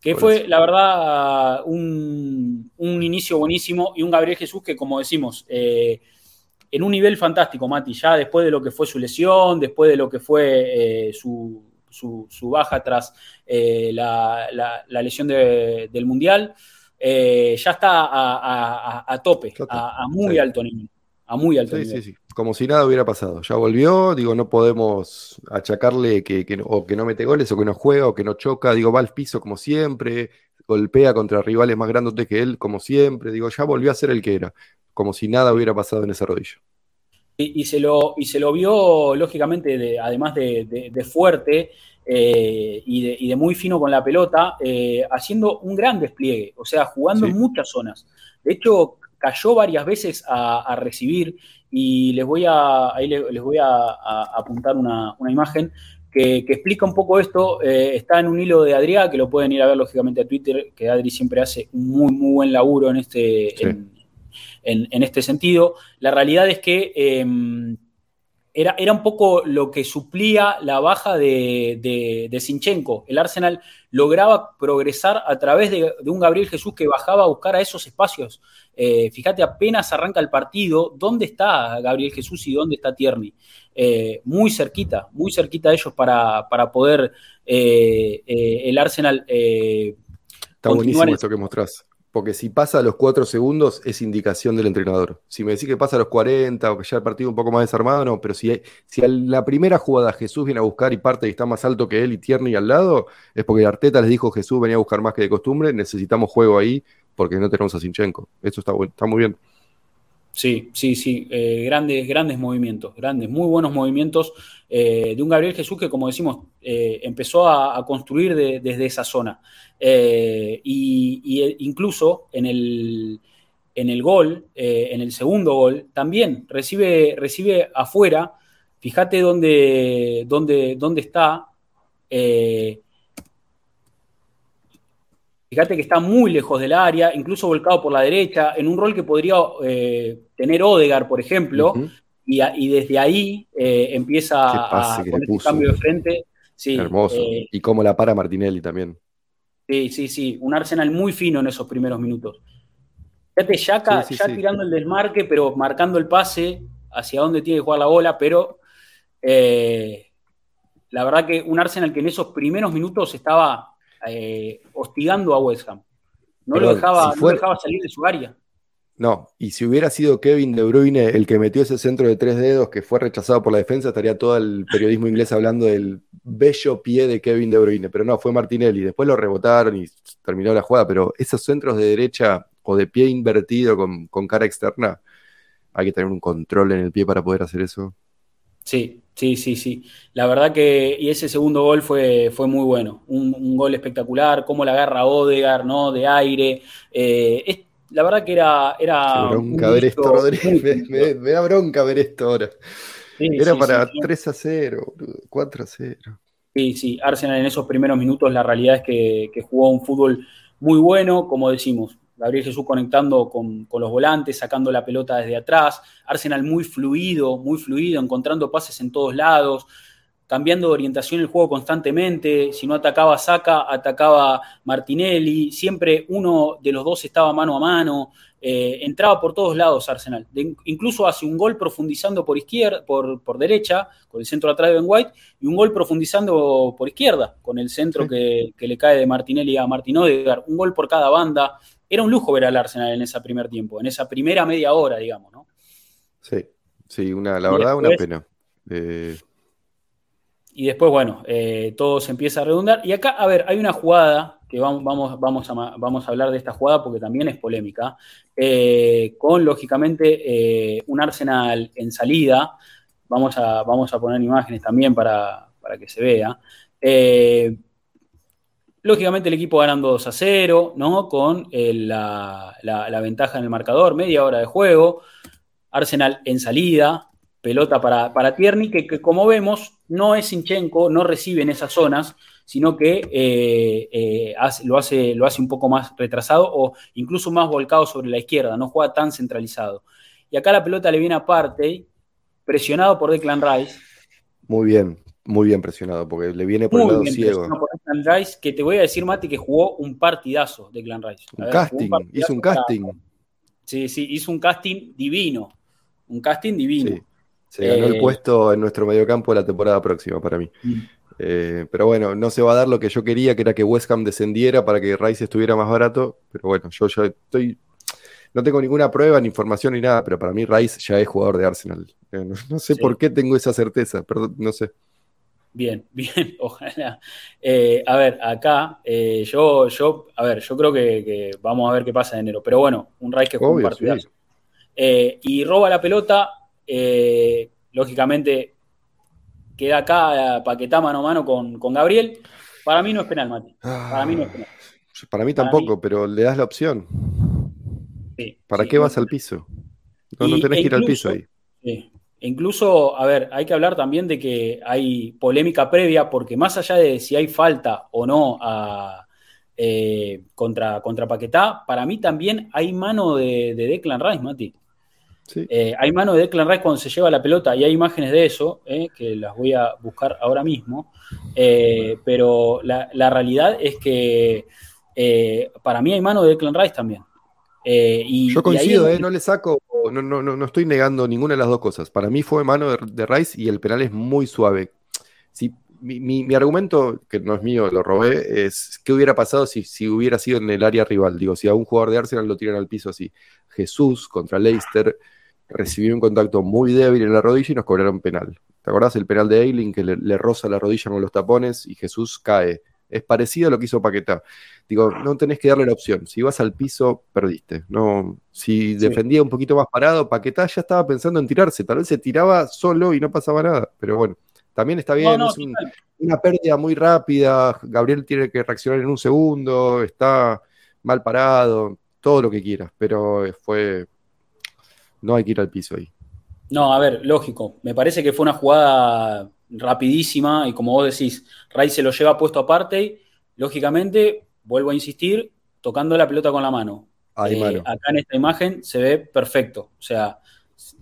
que fue la verdad un, inicio buenísimo y un Gabriel Jesús que como decimos... Eh, en un nivel fantástico, Mati, ya después de lo que fue su lesión, después de lo que fue eh, su, baja tras eh, la, lesión del Mundial, eh, ya está a, tope, a, muy alto nivel. A muy alto nivel. Sí, sí, como si nada hubiera pasado. Ya volvió, digo, no podemos achacarle que, o que no mete goles, o que no juega, o que no choca, digo, va al piso como siempre, golpea contra rivales más grandes que él, como siempre, digo, ya volvió a ser el que era como si nada hubiera pasado en ese rodillo. Y, se, lo, y se lo vio, lógicamente, además de, fuerte eh, y, de, muy fino con la pelota, eh, haciendo un gran despliegue, o sea, jugando en muchas zonas. De hecho, cayó varias veces a, recibir y les voy a, ahí les, voy a, apuntar una, imagen que, explica un poco esto. Eh, está en un hilo de Adrián, que lo pueden ir a ver lógicamente a Twitter, que Adri siempre hace un muy, muy buen laburo en este, en, este sentido. La realidad es que em, era, era, un poco lo que suplía la baja de, de, Sinchenko. El Arsenal lograba progresar a través de, un Gabriel Jesús que bajaba a buscar a esos espacios. Eh, fíjate, apenas arranca el partido, ¿dónde está Gabriel Jesús y dónde está Tierney? Eh, muy cerquita, muy cerquita de ellos para, poder eh, el Arsenal. Está buenísimo esto que mostrás. Porque si pasa a los 4 segundos es indicación del entrenador. Si me decís que pasa a los 40 o que ya el partido un poco más desarmado, no. Pero si, si a la primera jugada Jesús viene a buscar y parte y está más alto que él y Tierney al lado, es porque Arteta les dijo Jesús venía a buscar más que de costumbre, necesitamos juego ahí porque no tenemos a Sinchenko. Eso está, está muy bien. Sí, sí, sí, eh, grandes, grandes movimientos, grandes, muy buenos movimientos eh, de un Gabriel Jesús que, como decimos, eh, empezó a, construir desde esa zona. y, incluso en el, en el gol, en el segundo gol, también recibe, recibe afuera, fíjate dónde, dónde, dónde está. Fíjate que está muy lejos del área, incluso volcado por la derecha, en un rol que podría eh, tener Odegar, por ejemplo, y, desde ahí eh, empieza a con este cambio de frente. Sí, Hermoso. Eh, y cómo la para Martinelli también. Sí, sí, sí. Un Arsenal muy fino en esos primeros minutos. Fíjate, ya, ya tirando el desmarque, pero marcando el pase hacia dónde tiene que jugar la bola, pero la verdad que un Arsenal que en esos primeros minutos estaba eh, hostigando a West Ham. No, lo dejaba, dejaba salir de su área. No, y si hubiera sido Kevin De Bruyne el que metió ese centro de tres dedos que fue rechazado por la defensa, estaría todo el periodismo inglés hablando del bello pie de Kevin De Bruyne. Pero no, fue Martinelli. Después lo rebotaron y terminó la jugada. Pero esos centros de derecha o de pie invertido con, con cara externa, hay que tener un control en el pie para poder hacer eso. Sí, sí, sí, sí. La verdad que, y ese segundo gol fue, fue muy bueno. Un, gol espectacular, cómo la agarra Odegar, ¿no? De aire. Eh, la verdad que era. era bronca ver esto, Rodríguez. Me, da bronca ver esto ahora. era para 3 a 0, 4 a 0. Sí, sí. Arsenal en esos primeros minutos, la realidad es que, que jugó un fútbol muy bueno, como decimos, Gabriel Jesús conectando con, los volantes, sacando la pelota desde atrás, Arsenal muy fluido, muy fluido, encontrando pases en todos lados, cambiando de orientación el juego constantemente, si no atacaba Saca, atacaba Martinelli, siempre uno de los dos estaba mano a mano, eh, entraba por todos lados Arsenal, incluso hace un gol profundizando por izquierda, por, por, derecha, con el centro atrás de Ben White, y un gol profundizando por izquierda, con el centro que, le cae de Martinelli a Martin Odegaard, un gol por cada banda, era un lujo ver al Arsenal en ese primer tiempo, en esa primera media hora, digamos, ¿no? Sí, sí, una, la verdad, una pena. Eh, y después, bueno, eh, todo se empieza a redundar. Y acá, a ver, hay una jugada que vamos, vamos, vamos, a, vamos a hablar de esta jugada porque también es polémica, eh, con lógicamente un Arsenal en salida. Vamos a, vamos a poner imágenes también para, para que se vea. Lógicamente el equipo ganando 2 a 0, ¿no? Con la, ventaja en el marcador, media hora de juego. Arsenal en salida, pelota para, para Tierney, que, como vemos no es Sinchenko, no recibe en esas zonas, sino que eh, eh, lo, hace, lo hace un poco más retrasado o incluso más volcado sobre la izquierda, no juega tan centralizado. Y acá la pelota le viene a parte, presionado por Declan Rice. Muy bien, muy bien presionado, porque le viene por el lado ciego. Por Rice, que te voy a decir, Mati, que jugó un partidazo de Clan Rice. Un casting, hizo un casting. Sí, sí, hizo un casting divino. Un casting divino. Se ganó el eh, puesto en nuestro mediocampo la temporada próxima para mí. Mm. Eh, pero bueno, no se va a dar lo que yo quería, que era que West Ham descendiera para que Rice estuviera más barato. Pero bueno, yo ya estoy. No tengo ninguna prueba, ni información, ni nada, pero para mí Rice ya es jugador de Arsenal. Eh, no, sé por qué tengo esa certeza, perdón, no sé. Bien, bien, ojalá. Eh, a ver, acá, eh, yo, yo, a ver, yo creo que, vamos a ver qué pasa en enero. Pero bueno, un Rice que juega un partidazo. Eh, y roba la pelota, lógicamente queda acá Paquetá mano a mano con, Gabriel. Para mí no es penal, Mati. Para mí no es penal. Ah, para mí tampoco, pero le das la opción. ¿Para qué vas al piso? No, no tenés que ir al piso ahí. Sí. Incluso, a ver, hay que hablar también de que hay polémica previa, porque más allá de si hay falta o no eh, contra, contra Paquetá, para mí también hay mano de, Declan Rice, Mati. Eh, hay mano de Declan Rice cuando se lleva la pelota y hay imágenes de eso, eh, que las voy a buscar ahora mismo. pero la, la, realidad es que para mí hay mano de Declan Rice también. y, Yo coincido, no le saco no, no, no, estoy negando ninguna de las dos cosas. Para mí fue mano de, Rice y el penal es muy suave. Si, mi, argumento, que no es mío, lo robé, es qué hubiera pasado si, si hubiera sido en el área rival. Digo, si a un jugador de Arsenal lo tiran al piso así. Jesús contra Leicester recibió un contacto muy débil en la rodilla y nos cobraron penal. ¿Te acordás el penal de Eiling que le, le roza la rodilla con los tapones y Jesús cae? Es parecido a lo que hizo Paquetá. Digo, no tenés que darle la opción. Si vas al piso, perdiste. No, si defendía un poquito más parado, Paquetá ya estaba pensando en tirarse. Tal vez se tiraba solo y no pasaba nada. Pero bueno, también está bien. es una pérdida muy rápida. Gabriel tiene que reaccionar en un segundo. Está mal parado. Todo lo que quieras. Pero fue. No hay que ir al piso ahí. No, a ver, lógico. Me parece que fue una jugada rapidísima y como vos decís, Ray se lo lleva puesto aparte, lógicamente, vuelvo a insistir, tocando la pelota con la mano. Eh, acá en esta imagen se ve perfecto, o sea,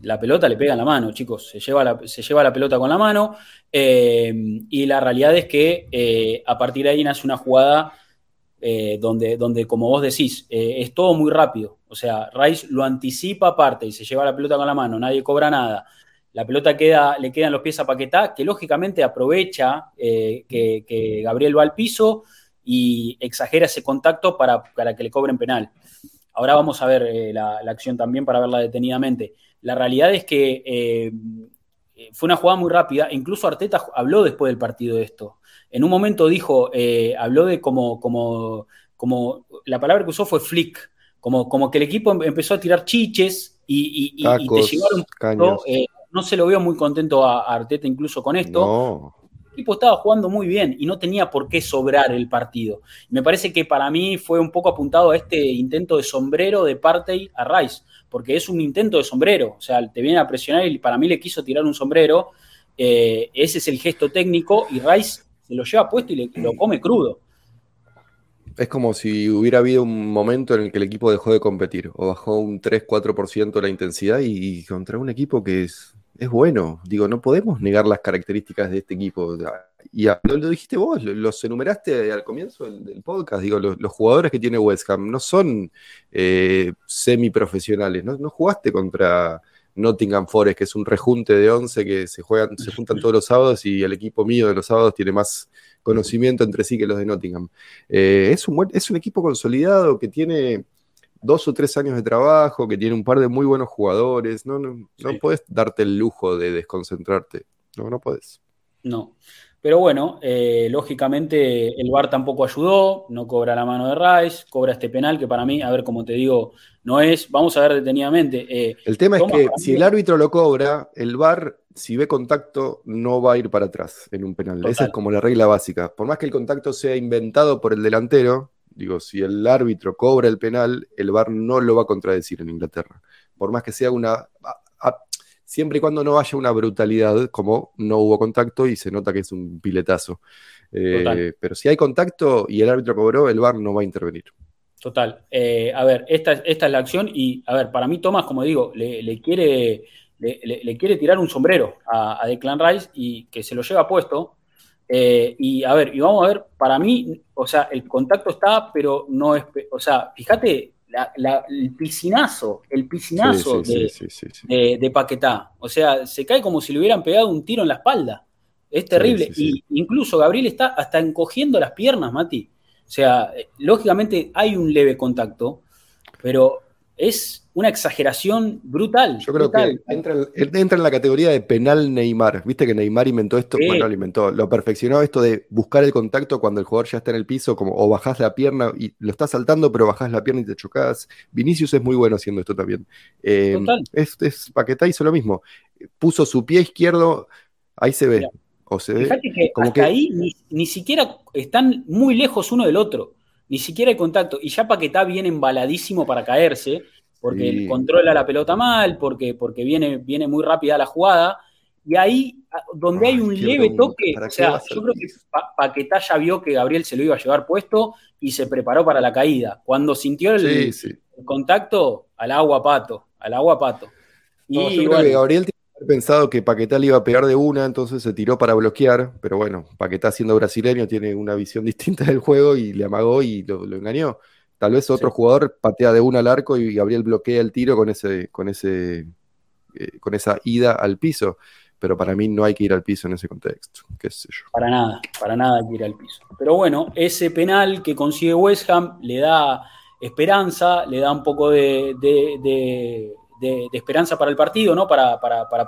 la pelota le pega en la mano, chicos, se lleva la, se lleva la pelota con la mano eh, y la realidad es que eh, a partir de ahí nace una jugada donde, donde, como vos decís, es todo muy rápido, o sea, Rice lo anticipa aparte y se lleva la pelota con la mano, nadie cobra nada la pelota queda, le quedan los pies a Paquetá, que lógicamente aprovecha eh, que, Gabriel va al piso y exagera ese contacto para, que le cobren penal. Ahora vamos a ver eh, la, acción también para verla detenidamente. La realidad es que eh, fue una jugada muy rápida, incluso Arteta habló después del partido de esto. En un momento dijo, habló de como, como, como, la palabra que usó fue flick, como, como que el equipo em, empezó a tirar chiches y, te llevaron no se lo veo muy contento a, Arteta incluso con esto. El equipo estaba jugando muy bien y no tenía por qué sobrar el partido. Me parece que para mí fue un poco apuntado a este intento de sombrero de Partey a Rice, porque es un intento de sombrero. O sea, te viene a presionar y para mí le quiso tirar un sombrero. Eh, ese es el gesto técnico y Rice se lo lleva puesto y lo come crudo. Es como si hubiera habido un momento en el que el equipo dejó de competir o bajó un 3-4% la intensidad y, contra un equipo que es es bueno. Digo, no podemos negar las características de este equipo. Y lo, dijiste vos, los enumeraste al comienzo del, podcast. Digo, los, jugadores que tiene West Ham no son eh, semiprofesionales. ¿no? jugaste contra Nottingham Forest, que es un rejunte de 11 que se, juegan, se juntan todos los sábados y el equipo mío de los sábados tiene más conocimiento entre sí que los de Nottingham. Eh, es un equipo consolidado que tiene dos o tres años de trabajo, que tiene un par de muy buenos jugadores. No, no, no puedes darte el lujo de desconcentrarte. No, no puedes. No. Pero bueno, eh, lógicamente el VAR tampoco ayudó, no cobra la mano de Rice, cobra este penal que para mí, a ver, como te digo, no es, vamos a ver detenidamente. Eh, el tema es que si el árbitro lo cobra, el VAR, si ve contacto, no va a ir para atrás en un penal. Esa es como la regla básica. Por más que el contacto sea inventado por el delantero, digo, si el árbitro cobra el penal, el VAR no lo va a contradecir en Inglaterra. Por más que sea una siempre y cuando no haya una brutalidad, como no hubo contacto y se nota que es un piletazo. Eh, pero si hay contacto y el árbitro cobró, el VAR no va a intervenir. Total. Eh, a ver, esta, esta, es la acción y, a ver, para mí Tomás, como digo, le, quiere, le, quiere tirar un sombrero a, a, Declan Rice y que se lo lleva puesto. Eh, y a ver, y vamos a ver, para mí, o sea, el contacto está, pero no es, o sea, fíjate el piscinazo, el piscinazo de, Paquetá. O sea, se cae como si le hubieran pegado un tiro en la espalda. Es terrible. y incluso Gabriel está hasta encogiendo las piernas, Mati. O sea, lógicamente hay un leve contacto, pero es una exageración brutal. Yo creo que entra, en la categoría de penal Neymar. Viste que Neymar inventó esto, bueno, lo inventó, lo perfeccionó esto de buscar el contacto cuando el jugador ya está en el piso, como o bajás la pierna y lo estás saltando, pero bajás la pierna y te chocás. Vinicius es muy bueno haciendo esto también. Eh, es, es, Paquetá hizo lo mismo. Puso su pie izquierdo, ahí se ve. O se ve que hasta ahí ni, ni siquiera están muy lejos uno del otro ni siquiera hay contacto. Y ya Paquetá viene embaladísimo para caerse porque controla la pelota mal, porque, porque viene, viene muy rápida la jugada. Y ahí, donde hay un leve toque, o sea, yo creo que Paquetá ya vio que Gabriel se lo iba a llevar puesto y se preparó para la caída. Cuando sintió el, contacto, al agua pato, al agua pato. Y yo creo que Gabriel tiene que haber pensado que Paquetá le iba a pegar de una, entonces se tiró para bloquear, pero bueno, Paquetá siendo brasileño tiene una visión distinta del juego y le amagó y lo engañó. Tal vez otro jugador patea de una al arco y Gabriel bloquea el tiro con ese, con ese, eh, con esa ida al piso. Pero para mí no hay que ir al piso en ese contexto, qué sé yo. Para nada, para nada hay que ir al piso. Pero bueno, ese penal que consigue West Ham le da esperanza, le da un poco de, esperanza para el partido, ¿no? Para,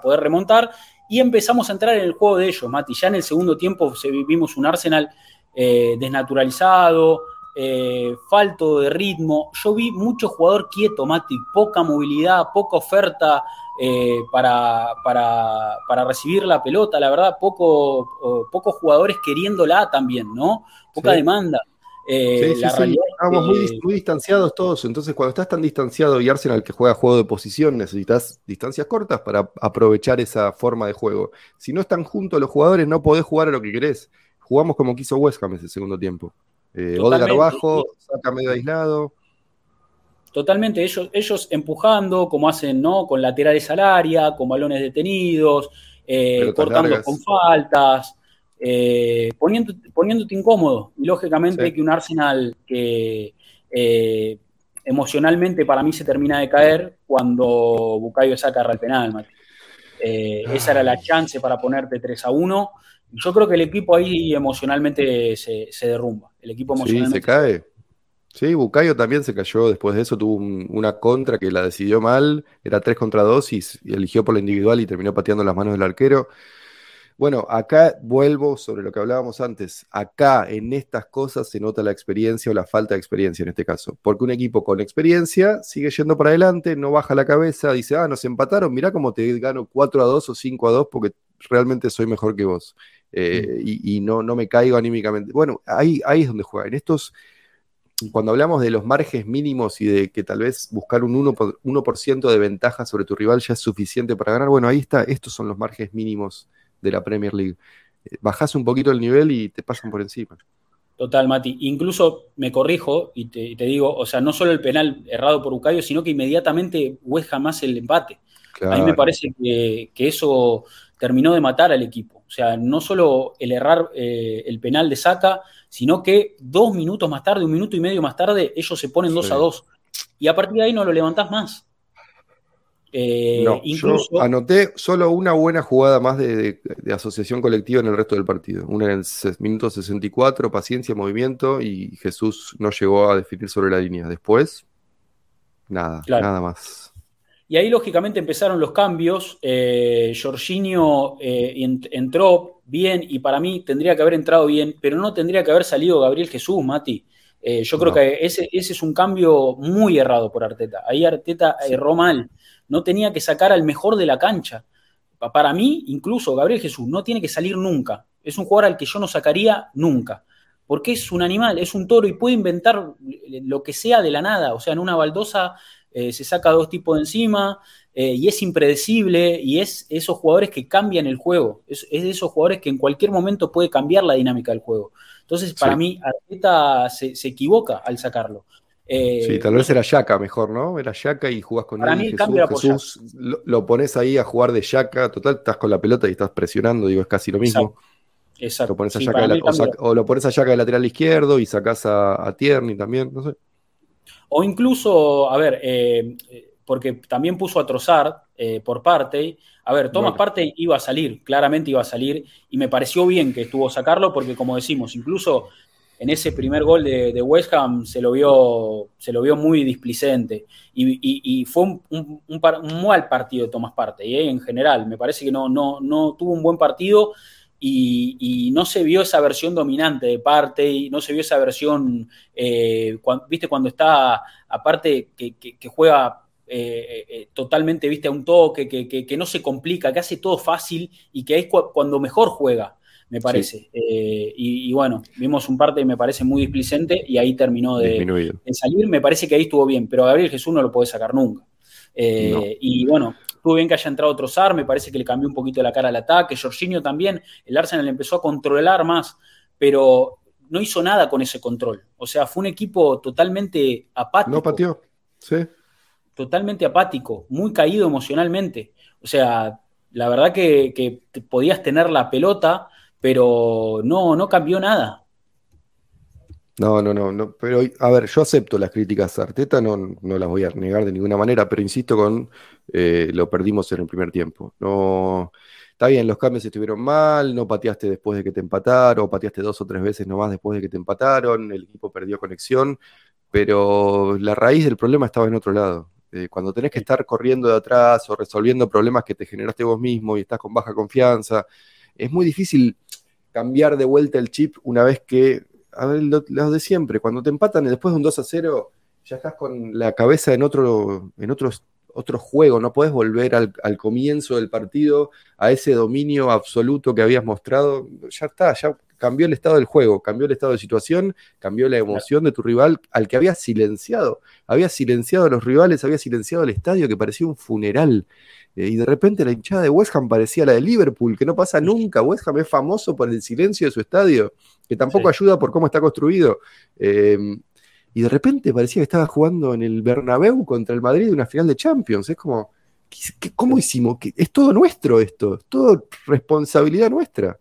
poder remontar. Y empezamos a entrar en el juego de ellos, Mati. Ya en el segundo tiempo vimos un Arsenal eh, desnaturalizado, eh, falto de ritmo. Yo vi mucho jugador quieto, Mati, poca movilidad, poca oferta eh, para, para, recibir la pelota, la verdad, poco, pocos jugadores queriéndola también, ¿no? Poca demanda. Eh, Estamos muy, distanciados todos, entonces cuando estás tan distanciado y Arsenal que juega juego de posición, necesitas distancias cortas para aprovechar esa forma de juego. Si no están juntos los jugadores, no podés jugar a lo que querés. Jugamos como quiso West Ham ese segundo tiempo. Eh, Odegaard abajo, saca medio aislado. Totalmente, ellos, ellos empujando, como hacen, ¿no? Con laterales al área, con balones detenidos, eh, cortando con faltas, eh, poniéndote incómodo. Y lógicamente que un Arsenal que eh, emocionalmente para mí se termina de caer cuando Bucayo saca el penal, esa era la chance para ponerte 3 a 1 yo creo que el equipo ahí emocionalmente se, derrumba. El equipo emocionalmente sí, se cae. Sí, Bucayo también se cayó después de eso, tuvo una contra que la decidió mal, era 3 contra 2 y, eligió por la individual y terminó pateando las manos del arquero. Bueno, acá vuelvo sobre lo que hablábamos antes. Acá en estas cosas se nota la experiencia o la falta de experiencia en este caso. Porque un equipo con experiencia sigue yendo para adelante, no baja la cabeza, dice, ah, nos empataron, mirá cómo te gano 4 a 2 o 5 a 2 porque realmente soy mejor que vos. Eh, y, no, no, me caigo anímicamente. Bueno, ahí, ahí es donde juega. En estos, cuando hablamos de los márgenes mínimos y de que tal vez buscar un 1%, 1 de ventaja sobre tu rival ya es suficiente para ganar, bueno, ahí está, estos son los márgenes mínimos de la Premier League. Eh, bajás un poquito el nivel y te pasan por encima. Total, Mati. Incluso me corrijo y te, digo, o sea, no solo el penal errado por Ucayo, sino que inmediatamente West más el empate. A mí me parece que, que, eso terminó de matar al equipo. O sea, no solo el errar eh, el penal de saca, sino que dos minutos más tarde, un minuto y medio más tarde, ellos se ponen dos a dos. Y a partir de ahí no lo levantás más. Eh, incluso... anoté solo una buena jugada más de, asociación colectiva en el resto del partido. Una en el minuto 64, paciencia, movimiento, y Jesús no llegó a definir sobre la línea. Después, nada, nada más. Y ahí lógicamente empezaron los cambios. Eh, Jorginho eh, entró bien y para mí tendría que haber entrado bien, pero no tendría que haber salido Gabriel Jesús, Mati. Eh, yo creo que ese, ese, es un cambio muy errado por Arteta. Ahí Arteta erró mal. No tenía que sacar al mejor de la cancha. Para mí, incluso Gabriel Jesús no tiene que salir nunca. Es un jugador al que yo no sacaría nunca. Porque es un animal, es un toro y puede inventar lo que sea de la nada. O sea, en una baldosa eh, se saca dos tipos de encima eh, y es impredecible y es esos jugadores que cambian el juego, es, de esos jugadores que en cualquier momento puede cambiar la dinámica del juego. Entonces, para mí, Arteta se, equivoca al sacarlo. Eh, sí, tal vez era Yaka mejor, ¿no? Era Yaka y jugás con él. Jesús, lo, pones ahí a jugar de Yaka, total, estás con la pelota y estás presionando, digo, es casi lo mismo. Exacto. Lo pones a o, lo pones a Yaka de lateral izquierdo y sacás a, a Tierney también, no sé. O incluso, a ver, eh, porque también puso a trozar eh, por parte. A ver, Thomas Parte iba a salir, claramente iba a salir, y me pareció bien que estuvo sacarlo, porque como decimos, incluso en ese primer gol de, West Ham se lo vio, se lo vio muy displicente. Y, fue un, mal partido de Thomas Parte, ¿eh? en general. Me parece que no, no, no tuvo un buen partido y, no se vio esa versión dominante de parte, y no se vio esa versión, eh, viste, cuando está, aparte, que, juega eh, eh, totalmente, viste, a un toque, que, no se complica, que hace todo fácil y que es cuando mejor juega, me parece. y, bueno, vimos un parte, me parece muy displicente y ahí terminó de, salir. Me parece que ahí estuvo bien, pero a Gabriel Jesús no lo puede sacar nunca. Y bueno, Estuvo bien que haya entrado Trozar, me parece que le cambió un poquito la cara al ataque. Jorginho también, el Arsenal empezó a controlar más, pero no hizo nada con ese control. O sea, fue un equipo totalmente apático. No pateó, sí. Totalmente apático, muy caído emocionalmente. O sea, la verdad que, podías tener la pelota, pero no, no cambió nada. No, no, no, no, pero a ver, yo acepto las críticas a Arteta, no, no las voy a negar de ninguna manera, pero insisto con eh, lo perdimos en el primer tiempo. No, está bien, los cambios estuvieron mal, no pateaste después de que te empataron, o pateaste dos o tres veces nomás después de que te empataron, el equipo perdió conexión, pero la raíz del problema estaba en otro lado. Eh, cuando tenés que estar corriendo de atrás o resolviendo problemas que te generaste vos mismo y estás con baja confianza, es muy difícil cambiar de vuelta el chip una vez que a ver, lo, de siempre, cuando te empatan y después de un 2 a 0, ya estás con la cabeza en otro, en otro, otro juego, no puedes volver al, comienzo del partido, a ese dominio absoluto que habías mostrado, ya está, ya cambió el estado del juego, cambió el estado de situación, cambió la emoción de tu rival al que había silenciado, había silenciado a los rivales, había silenciado el estadio que parecía un funeral. Eh, y de repente la hinchada de West Ham parecía la de Liverpool, que no pasa nunca. West Ham es famoso por el silencio de su estadio, que tampoco ayuda por cómo está construido. Em, y de repente parecía que estaba jugando en el Bernabéu contra el Madrid en una final de Champions. Es como, ¿cómo hicimos? Es todo nuestro esto, es todo responsabilidad nuestra.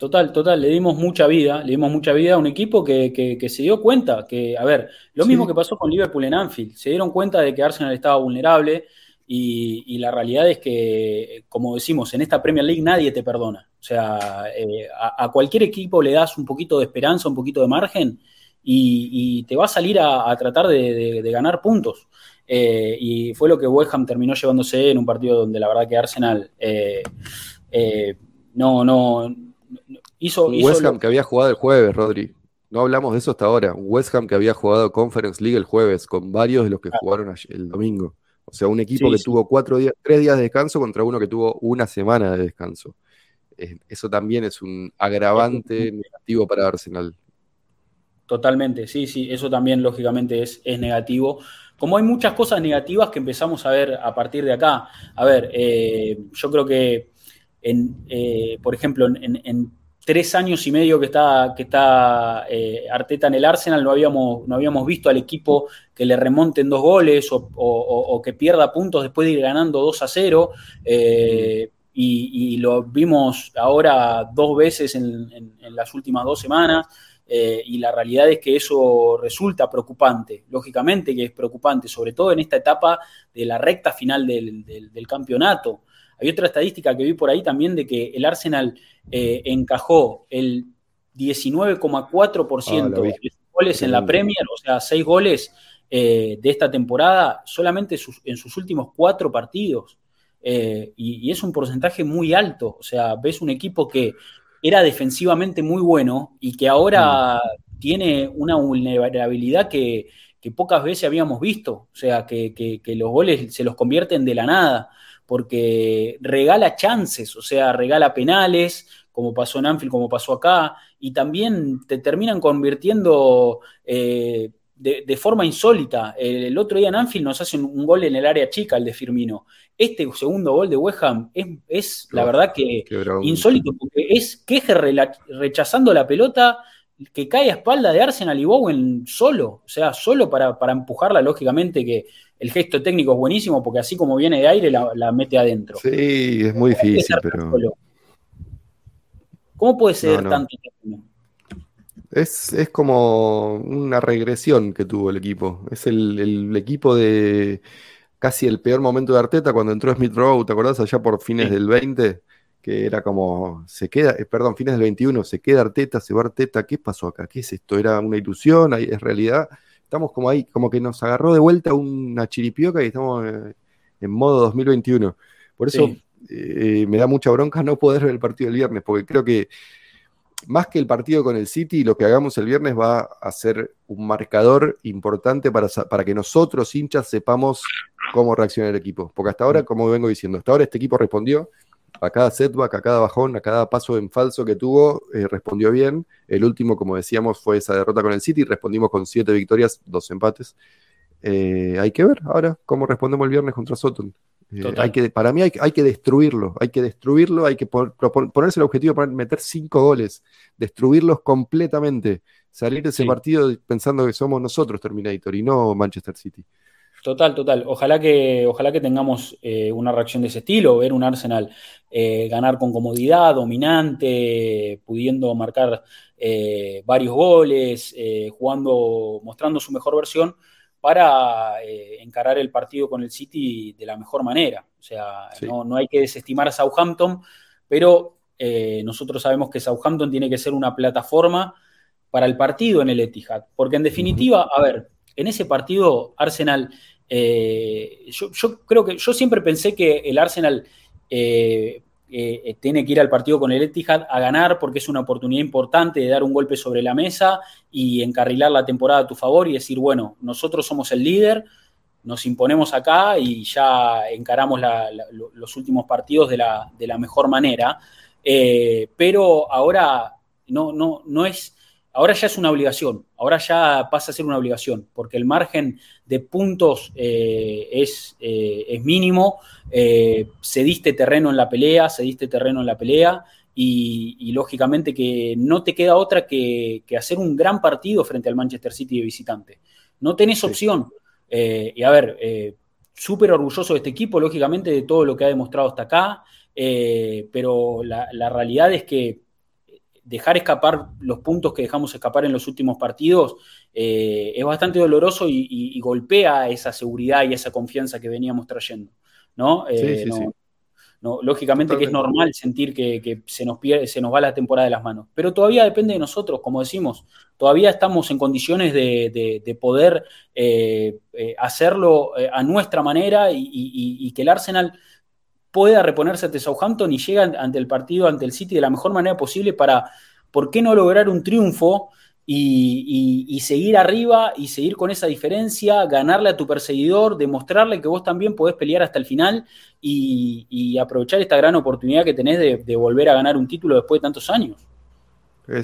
Total, total, le dimos mucha vida, le dimos mucha vida a un equipo que, se dio cuenta que, a ver, lo mismo que pasó con Liverpool en Anfield, se dieron cuenta de que Arsenal estaba vulnerable, y, la realidad es que, como decimos, en esta Premier League nadie te perdona. O sea, eh, a, cualquier equipo le das un poquito de esperanza, un poquito de margen y, te va a salir a, tratar de, ganar puntos. Eh, y fue lo que West Ham terminó llevándose en un partido donde la verdad que Arsenal eh, no, no, hizo... West Ham que había jugado el jueves, Rodri. No hablamos de eso hasta ahora. West Ham que había jugado Conference League el jueves con varios de los que ah. jugaron el domingo. O sea, un equipo que tuvo cuatro días, tres días de descanso contra uno que tuvo una semana de descanso. eso también es un agravante negativo para Arsenal. Totalmente, sí, sí, eso también lógicamente es, es, negativo. Como hay muchas cosas negativas que empezamos a ver a partir de acá. A ver, eh, yo creo que, en, eh, por ejemplo, en tres años y medio que está, que está eh, Arteta en el Arsenal, no habíamos, no habíamos visto al equipo que le remonten dos goles o, que pierda puntos después de ir ganando 2 a 0. Eh, y, lo vimos ahora dos veces en, las últimas dos semanas. Eh, y la realidad es que eso resulta preocupante, lógicamente que es preocupante, sobre todo en esta etapa de la recta final del, del campeonato. Hay otra estadística que vi por ahí también de que el Arsenal eh, encajó el 19,4% ah, de goles en la Premier, o sea, 6 goles de esta temporada solamente en sus últimos cuatro partidos. y, es un porcentaje muy alto. O sea, ves un equipo que era defensivamente muy bueno y que ahora mm. tiene una vulnerabilidad que, pocas veces habíamos visto. O sea, que, los goles se los convierten de la nada, porque regala chances, o sea, regala penales, como pasó en Anfield, como pasó acá, y también te terminan convirtiendo eh, de, forma insólita. El, otro día en Anfield nos hacen un gol en el área chica, el de Firmino. Este segundo gol de West Ham es, la verdad que insólito, porque es queje rechazando la pelota que cae a espalda de Arsenal y Bowen solo, o sea, solo para, empujarla, lógicamente que el gesto técnico es buenísimo, porque así como viene de aire la, mete adentro. Sí, es muy difícil, pero... ¿Cómo puede ser tanto tiempo? Es, como una regresión que tuvo el equipo. Es el, equipo de casi el peor momento de Arteta cuando entró Smith Rowe, ¿te acordás? Allá por fines del 20, que era como, se queda, eh, perdón, fines del 21, se queda Arteta, se va Arteta, ¿qué pasó acá? ¿Qué es esto? ¿Era una ilusión? ¿Es realidad? Estamos como ahí, como que nos agarró de vuelta una chiripioca y estamos eh, en modo 2021. Por eso eh, me da mucha bronca no poder ver el partido del viernes, porque creo que más que el partido con el City, lo que hagamos el viernes va a ser un marcador importante para, para que nosotros, hinchas, sepamos cómo reacciona el equipo. Porque hasta ahora, como vengo diciendo, hasta ahora este equipo respondió a cada setback, a cada bajón, a cada paso en falso que tuvo, eh, respondió bien. El último, como decíamos, fue esa derrota con el City. Respondimos con siete victorias, dos empates. Eh, hay que ver ahora cómo respondemos el viernes contra Soton. Eh, hay que, para mí hay, que destruirlo, hay que destruirlo, hay que ponerse el objetivo de meter cinco goles, destruirlos completamente, salir de ese partido pensando que somos nosotros Terminator y no Manchester City. Total, total. Ojalá que, ojalá que tengamos eh, una reacción de ese estilo, ver un Arsenal eh, ganar con comodidad, dominante, pudiendo marcar varios goles, jugando, mostrando su mejor versión para eh, encarar el partido con el City de la mejor manera. O sea, no, hay que desestimar a Southampton, pero eh, nosotros sabemos que Southampton tiene que ser una plataforma para el partido en el Etihad. Porque en definitiva, a ver, en ese partido Arsenal, eh, yo, creo que yo siempre pensé que el Arsenal eh, eh, tiene que ir al partido con el Etihad a ganar porque es una oportunidad importante de dar un golpe sobre la mesa y encarrilar la temporada a tu favor y decir, bueno, nosotros somos el líder, nos imponemos acá y ya encaramos los últimos partidos de la, mejor manera. Pero ahora no, no, no es ahora ya es una obligación, ahora ya pasa a ser una obligación, porque el margen de puntos eh, es, eh, es, mínimo, eh, se diste terreno en la pelea, se diste terreno en la pelea, y, lógicamente que no te queda otra que, hacer un gran partido frente al Manchester City de visitante. No tenés opción. y a ver, súper orgulloso de este equipo, lógicamente, de todo lo que ha demostrado hasta acá, pero la realidad es que dejar escapar los puntos que dejamos escapar en los últimos partidos eh, es bastante doloroso y, golpea esa seguridad y esa confianza que veníamos trayendo. ¿no? Eh, lógicamente que es normal sentir que, se, nos pierde, se nos va la temporada de las manos, pero todavía depende de nosotros, como decimos, todavía estamos en condiciones de, poder eh, hacerlo a nuestra manera y que el Arsenal pueda reponerse ante Southampton y llega ante el partido, ante el City de la mejor manera posible para, ¿por qué no lograr un triunfo y, seguir arriba y seguir con esa diferencia, ganarle a tu perseguidor, demostrarle que vos también podés pelear hasta el final y, aprovechar esta gran oportunidad que tenés de, volver a ganar un título después de tantos años?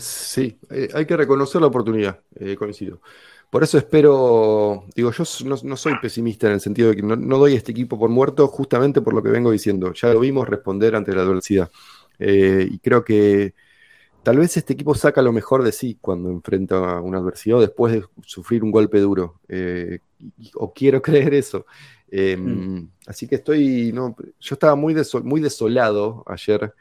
Sí, eh, hay que reconocer la oportunidad, eh, coincido. Por eso espero, digo, yo no, soy pesimista en el sentido de que no, doy a este equipo por muerto justamente por lo que vengo diciendo. Ya lo vimos responder ante la adversidad. Eh, y creo que tal vez este equipo saca lo mejor de sí cuando enfrenta una adversidad o después de sufrir un golpe duro. Eh, o quiero creer eso. Em, mm. Así que estoy, no, yo estaba muy, muy desolado ayer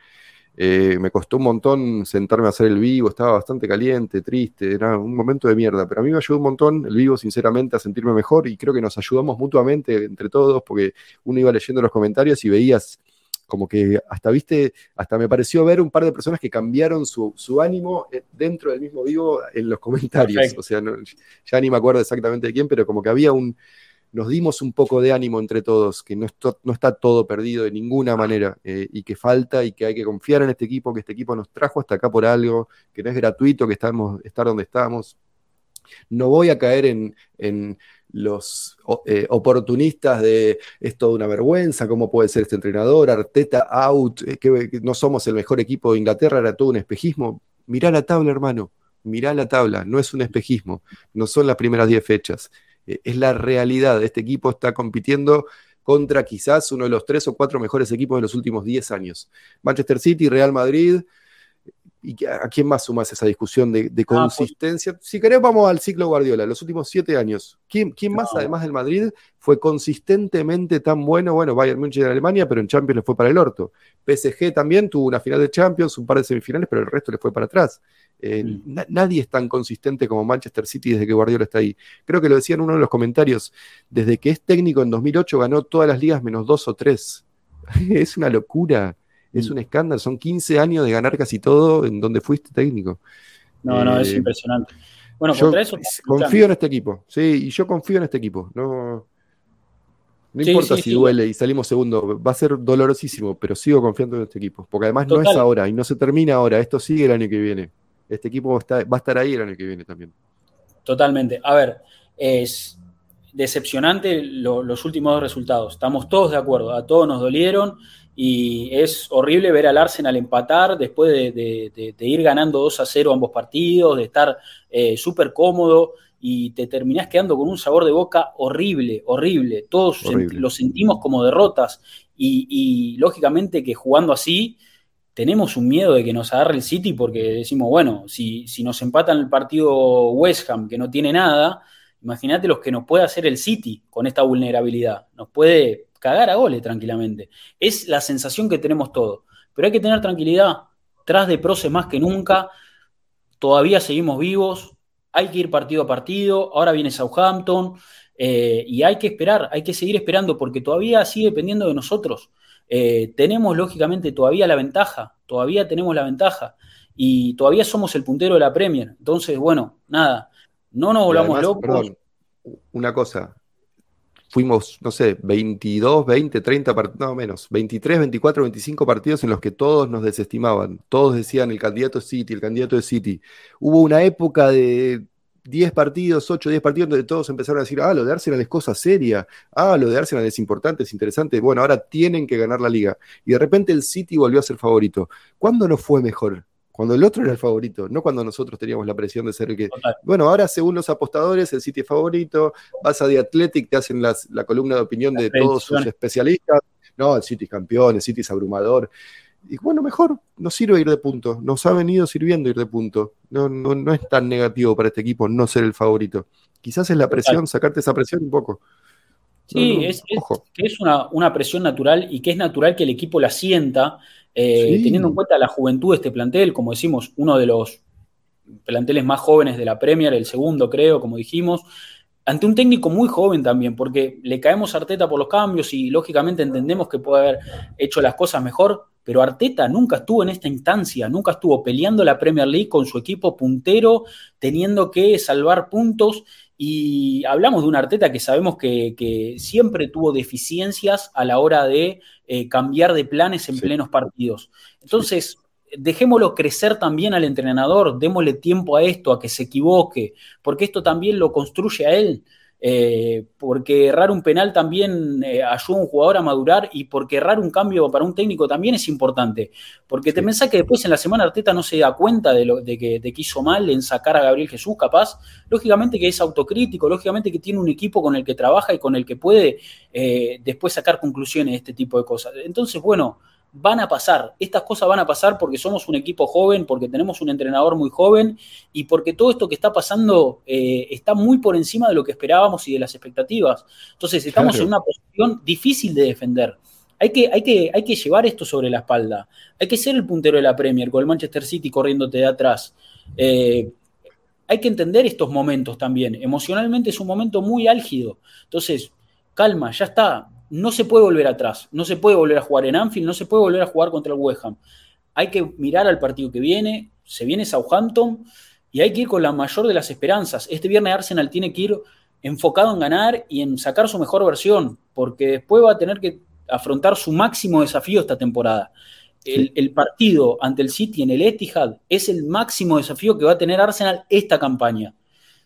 eh, me costó un montón sentarme a hacer el vivo, estaba bastante caliente, triste, era un momento de mierda, pero a mí me ayudó un montón el vivo, sinceramente, a sentirme mejor y creo que nos ayudamos mutuamente entre todos porque uno iba leyendo los comentarios y veías como que hasta viste, hasta me pareció ver un par de personas que cambiaron su, ánimo eh, dentro del mismo vivo en los comentarios. O sea, ya ni me acuerdo exactamente de quién, pero como que había un, nos dimos un poco de ánimo entre todos, que no, está todo perdido de ninguna manera eh, y que falta y que hay que confiar en este equipo, que este equipo nos trajo hasta acá por algo, que no es gratuito, que estamos, estar donde estamos. No voy a caer en, los eh, oportunistas de es toda una vergüenza, cómo puede ser este entrenador, Arteta out, eh, que, no somos el mejor equipo de Inglaterra, era todo un espejismo. Mirá la tabla, hermano, mirá la tabla, no es un espejismo, no son las primeras 10 fechas, es la realidad. Este equipo está compitiendo contra quizás uno de los tres o cuatro mejores equipos de los últimos 10 años. Manchester City, Real Madrid, ¿Y a quién más sumas esa discusión de, ah, pues consistencia? si querés, vamos al ciclo Guardiola, los últimos siete años. ¿Quién, quién más, además del Madrid, fue consistentemente tan bueno? Bueno, Bayern München en Alemania, pero en Champions le fue para el orto. PSG también tuvo una final de Champions, un par de semifinales, pero el resto le fue para atrás. Eh, mm. nadie es tan consistente como Manchester City desde que Guardiola está ahí. Creo que lo decía en uno de los comentarios. Desde que es técnico en 2008 ganó todas las ligas menos dos o tres. es una locura. Es mm. un escándalo, son 15 años de ganar casi todo en donde fuiste técnico. No, no, es eh, impresionante. Bueno, contra eso. Confío en este equipo, sí, y yo confío en este equipo. No, no importa si duele y salimos segundo, va a ser dolorosísimo, pero sigo confiando en este equipo. Porque además no es ahora y no se termina ahora, esto sigue el año que viene. Este equipo va a estar ahí el año que viene también. Totalmente. A ver, es decepcionante los últimos dos resultados. Estamos todos de acuerdo, a todos nos dolieron y es horrible ver al Arsenal empatar después de, ir ganando 2 a 0 ambos partidos, de estar eh, súper cómodo y te terminás quedando con un sabor de boca horrible, horrible. Todos lo sentimos como derrotas y, lógicamente que jugando así tenemos un miedo de que nos agarre el City porque decimos, bueno, si, si nos empatan el partido West Ham que no tiene nada, imagínate los que nos puede hacer el City con esta vulnerabilidad. Nos puede cagar a goles tranquilamente. Es la sensación que tenemos todos. Pero hay que tener tranquilidad. Tras de Proce más que nunca. Todavía seguimos vivos. Hay que ir partido a partido. Ahora viene Southampton. Eh, y hay que esperar, hay que seguir esperando porque todavía sigue dependiendo de nosotros. Eh, tenemos lógicamente todavía la ventaja, todavía tenemos la ventaja y todavía somos el puntero de la Premier. Entonces, bueno, nada, no nos volvamos locos. Perdón, una cosa, fuimos, no sé, 22, 20, 30 partidos, no menos, 23, 24, 25 partidos en los que todos nos desestimaban. Todos decían el candidato es City, el candidato es City. Hubo una época de 10 partidos, 8, 10 partidos donde todos empezaron a decir, ah, lo de Arsenal es cosa seria, ah, lo de Arsenal es importante, es interesante, bueno, ahora tienen que ganar la liga. Y de repente el City volvió a ser favorito. ¿Cuándo no fue mejor? Cuando el otro era el favorito, no cuando nosotros teníamos la presión de ser el que. Bueno, ahora según los apostadores, el City es favorito, vas a The Athletic, te hacen la columna de opinión de todos sus especialistas. No, el City es campeón, el City es abrumador. Y bueno, mejor, nos sirve ir de punto, nos ha venido sirviendo ir de punto. No, no, no es tan negativo para este equipo no ser el favorito. Quizás es la presión, sacarte esa presión un poco. Sí, es, que es una, una, presión natural y que es natural que el equipo la sienta eh, teniendo en cuenta la juventud de este plantel, como decimos, uno de los planteles más jóvenes de la Premier, el segundo creo, como dijimos, ante un técnico muy joven también, porque le caemos a Arteta por los cambios y lógicamente entendemos que puede haber hecho las cosas mejor, pero Arteta nunca estuvo en esta instancia, nunca estuvo peleando la Premier League con su equipo puntero, teniendo que salvar puntos y hablamos de un Arteta que sabemos que, siempre tuvo deficiencias a la hora de eh, cambiar de planes en plenos partidos. Entonces, dejémoslo crecer también al entrenador, démosle tiempo a esto, a que se equivoque, porque esto también lo construye a él. Eh, porque errar un penal también eh, ayuda a un jugador a madurar y porque errar un cambio para un técnico también es importante. Porque te pensás que después en la semana Arteta no se da cuenta de, lo, de, que, hizo mal en sacar a Gabriel Jesús, capaz. Lógicamente que es autocrítico, lógicamente que tiene un equipo con el que trabaja y con el que puede eh, después sacar conclusiones de este tipo de cosas. Entonces, bueno, van a pasar. Estas cosas van a pasar porque somos un equipo joven, porque tenemos un entrenador muy joven y porque todo esto que está pasando eh, está muy por encima de lo que esperábamos y de las expectativas. Entonces estamos en una posición difícil de defender. Hay que, hay, que, hay que llevar esto sobre la espalda. Hay que ser el puntero de la Premier con el Manchester City corriéndote de atrás. Eh, hay que entender estos momentos también. Emocionalmente es un momento muy álgido. Entonces, calma, ya está no se puede volver atrás, no se puede volver a jugar en Anfield, no se puede volver a jugar contra el West Ham. Hay que mirar al partido que viene, se viene Southampton y hay que ir con la mayor de las esperanzas. Este viernes Arsenal tiene que ir enfocado en ganar y en sacar su mejor versión, porque después va a tener que afrontar su máximo desafío esta temporada. El, partido ante el City en el Etihad es el máximo desafío que va a tener Arsenal esta campaña.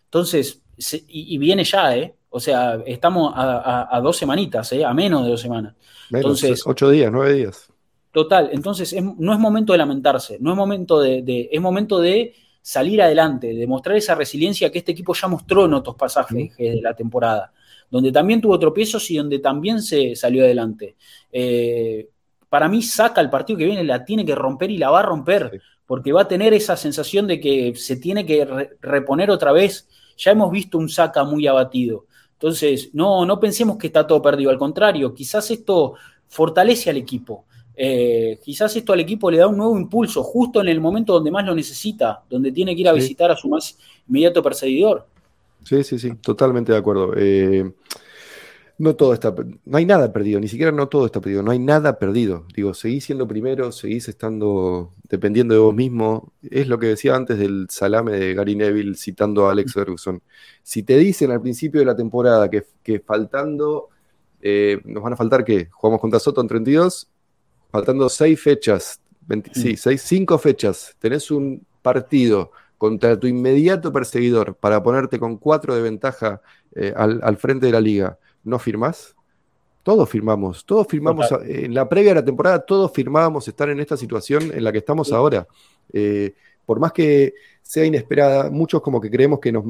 Entonces, y, viene ya, ¿eh? O sea, estamos a, dos semanitas, ¿eh? A menos de dos semanas. entonces, ocho días, nueve días. Total, entonces no es momento de lamentarse, no es momento de, es momento de salir adelante, de mostrar esa resiliencia que este equipo ya mostró en otros pasajes de la temporada, donde también tuvo tropiezos y donde también se salió adelante. Eh, para mí saca el partido que viene, la tiene que romper y la va a romper, porque va a tener esa sensación de que se tiene que reponer otra vez. Ya hemos visto un saca muy abatido. Entonces, no, no pensemos que está todo perdido, al contrario, quizás esto fortalece al equipo. Eh, quizás esto al equipo le da un nuevo impulso, justo en el momento donde más lo necesita, donde tiene que ir a visitar a su más inmediato perseguidor. Sí, sí, sí, totalmente de acuerdo. Eh, no todo está, no hay nada perdido, ni siquiera no todo está perdido, no hay nada perdido. Digo, seguís siendo primero, seguís estando dependiendo de vos mismo. Es lo que decía antes del salame de Gary Neville citando a Alex Ferguson. Si te dicen al principio de la temporada que, faltando, eh, nos van a faltar que jugamos contra Soto en 32, faltando seis fechas, sí, seis, cinco fechas, tenés un partido contra tu inmediato perseguidor para ponerte con cuatro de ventaja eh, al frente de la liga ¿no firmás? Todos firmamos, todos firmamos, en la previa de la temporada todos firmábamos estar en esta situación en la que estamos ahora. Eh, por más que sea inesperada, muchos como que creemos que nos,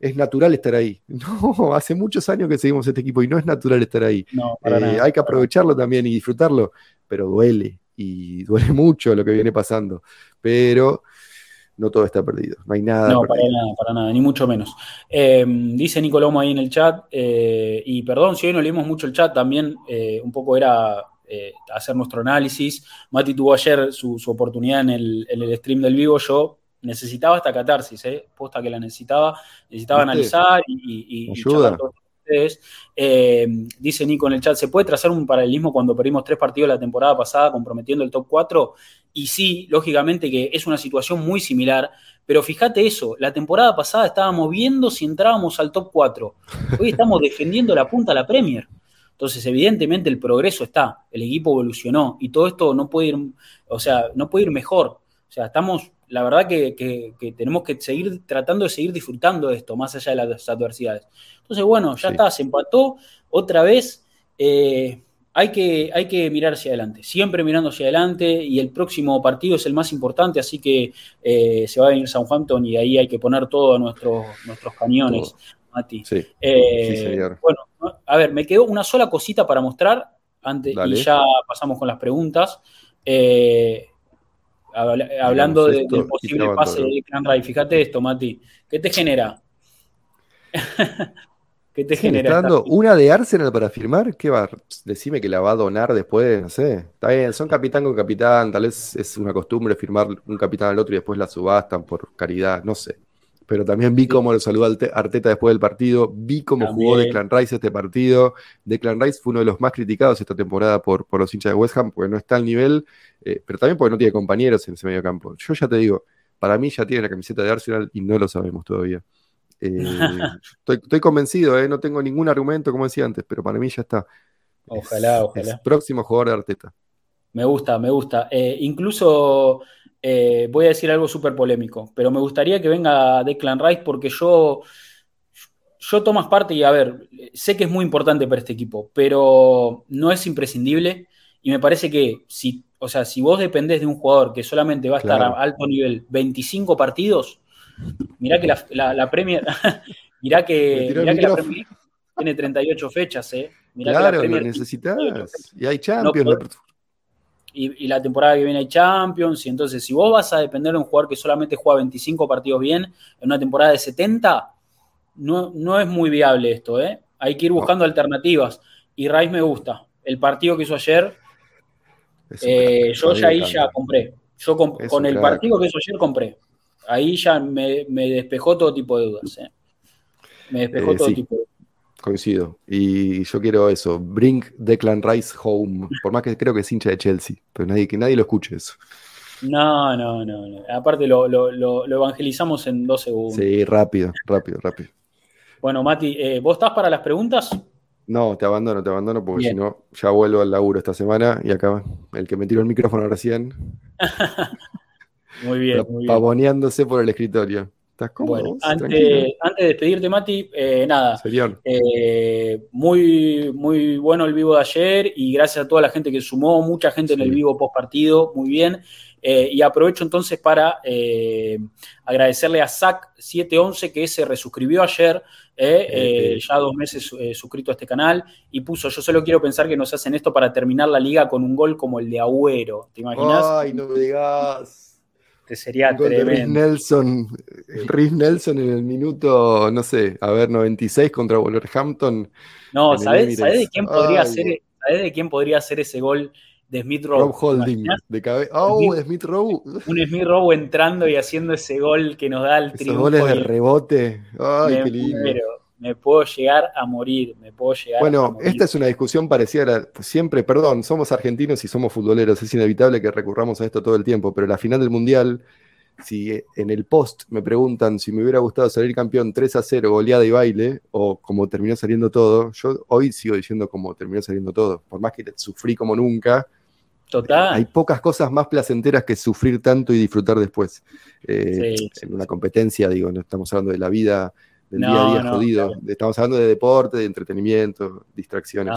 es natural estar ahí. No, hace muchos años que seguimos este equipo y no es natural estar ahí. Eh, hay que aprovecharlo también y disfrutarlo, pero duele y duele mucho lo que viene pasando. Pero no todo está perdido, no hay nada. No, para nada, para nada, ni mucho menos. Em, dice Nicolomo ahí en el chat, eh, y perdón si hoy no leímos mucho el chat, también eh, un poco era eh, hacer nuestro análisis. Mati tuvo ayer su, oportunidad en el, stream del vivo, yo necesitaba esta catarsis, ¿eh? posta que la necesitaba, necesitaba analizar y, y, eh, dice Nico en el chat, ¿se puede trazar un paralelismo cuando perdimos tres partidos la temporada pasada comprometiendo el top 4? Y sí, lógicamente que es una situación muy similar, pero fíjate eso, la temporada pasada estábamos viendo si entrábamos al top 4. Hoy estamos defendiendo la punta a la Premier. Entonces, evidentemente el progreso está, el equipo evolucionó y todo esto no puede ir, o sea, no puede ir mejor. O sea, estamos, la verdad que tenemos que seguir tratando de seguir disfrutando de esto, más allá de las adversidades. Entonces, bueno, ya está, se empató. Otra vez, eh, hay, que, hay que mirar hacia adelante, siempre mirando hacia adelante. Y el próximo partido es el más importante, así que eh, se va a venir Southampton y ahí hay que poner todos nuestros, nuestros cañones, Mati. Eh, bueno, a ver, me quedó una sola cosita para mostrar antes y ya pasamos con las preguntas. Hablando del posible pase de Clan Ray, fíjate esto, Mati. ¿Qué te genera? ¿Qué te genera? una de Arsenal para firmar, ¿qué va? Decime que la va a donar después, no sé. Está bien, son capitán con capitán, tal vez es una costumbre firmar un capitán al otro y después la subastan por caridad, no sé. Pero también vi cómo lo saludó Arteta después del partido, vi cómo jugó Declan Rice este partido. Declan Rice fue uno de los más criticados esta temporada por, por los hinchas de West Ham, porque no está al nivel, eh, pero también porque no tiene compañeros en ese medio campo. Yo ya te digo, para mí ya tiene la camiseta de Arsenal y no lo sabemos todavía. Eh, estoy, convencido, eh, no tengo ningún argumento, como decía antes, pero para mí ya está. Ojalá, ojalá. próximo jugador de Arteta. Me gusta, me gusta. Eh, voy a decir algo súper polémico, pero me gustaría que venga Declan Rice porque yo, yo tomas parte y a ver, sé que es muy importante para este equipo, pero no es imprescindible y me parece que si, o sea, si vos dependés de un jugador que solamente va a estar a alto nivel 25 partidos, Mirá que la, la, Premier. mirá que, mirá que la Premier tiene 38 fechas, ¿eh? claro, que la necesitas. Y hay Champions. Y, la temporada que viene hay Champions. Y entonces, si vos vas a depender de un jugador que solamente juega 25 partidos bien en una temporada de 70, no, no es muy viable esto, ¿eh? Hay que ir buscando alternativas. Y Rice me gusta. El partido que hizo ayer, eh, yo ya ahí ya compré. Yo con el partido que hizo ayer compré ahí ya me, despejó todo tipo de dudas. ¿eh? Me despejó eh, todo tipo de dudas. Coincido. Y yo quiero eso, bring Declan Rice home. Por más que creo que es hincha de Chelsea, pero nadie, que nadie lo escuche eso. No, no, no. Aparte lo, lo, evangelizamos en dos segundos. Sí, rápido, rápido, rápido. Bueno, Mati, eh, ¿vos estás para las preguntas? No, te abandono, te abandono porque si no, ya vuelvo al laburo esta semana y acá el que me tiró el micrófono recién. muy bien, muy bien. Pavoneándose por el escritorio. ¿Estás cómodo? antes, de despedirte, Mati, eh, nada. Eh, muy, muy bueno el vivo de ayer y gracias a toda la gente que sumó, mucha gente en el vivo post partido, muy bien. Eh, y aprovecho entonces para eh, agradecerle a Zac711 que se resuscribió ayer, ya dos meses suscrito a este canal, y puso, yo solo quiero pensar que nos hacen esto para terminar la liga con un gol como el de Agüero, ¿te imaginas? Ay, no me digas. Te sería tremendo. Nelson, Rhys Nelson en el minuto, no sé, a ver, 96 contra Wolverhampton. No, ¿sabes, de quién podría ser, ¿sabes de quién podría ser ese gol? de Smith Rowe. Rob Holding, de cabeza. Oh, de Smith Rowe. Un Smith Rowe entrando y haciendo ese gol que nos da el triunfo. goles de rebote. Ay, qué lindo. Me puedo llegar a morir, me puedo llegar bueno, esta es una discusión parecida siempre, perdón, somos argentinos y somos futboleros, es inevitable que recurramos a esto todo el tiempo, pero la final del Mundial, si en el post me preguntan si me hubiera gustado salir campeón 3 a 0, goleada y baile, o como terminó saliendo todo, yo hoy sigo diciendo como terminó saliendo todo, por más que sufrí como nunca, Total. Hay pocas cosas más placenteras que sufrir tanto y disfrutar después. Eh, en una competencia, digo, no estamos hablando de la vida del día a día jodido. Estamos hablando de deporte, de entretenimiento, distracciones.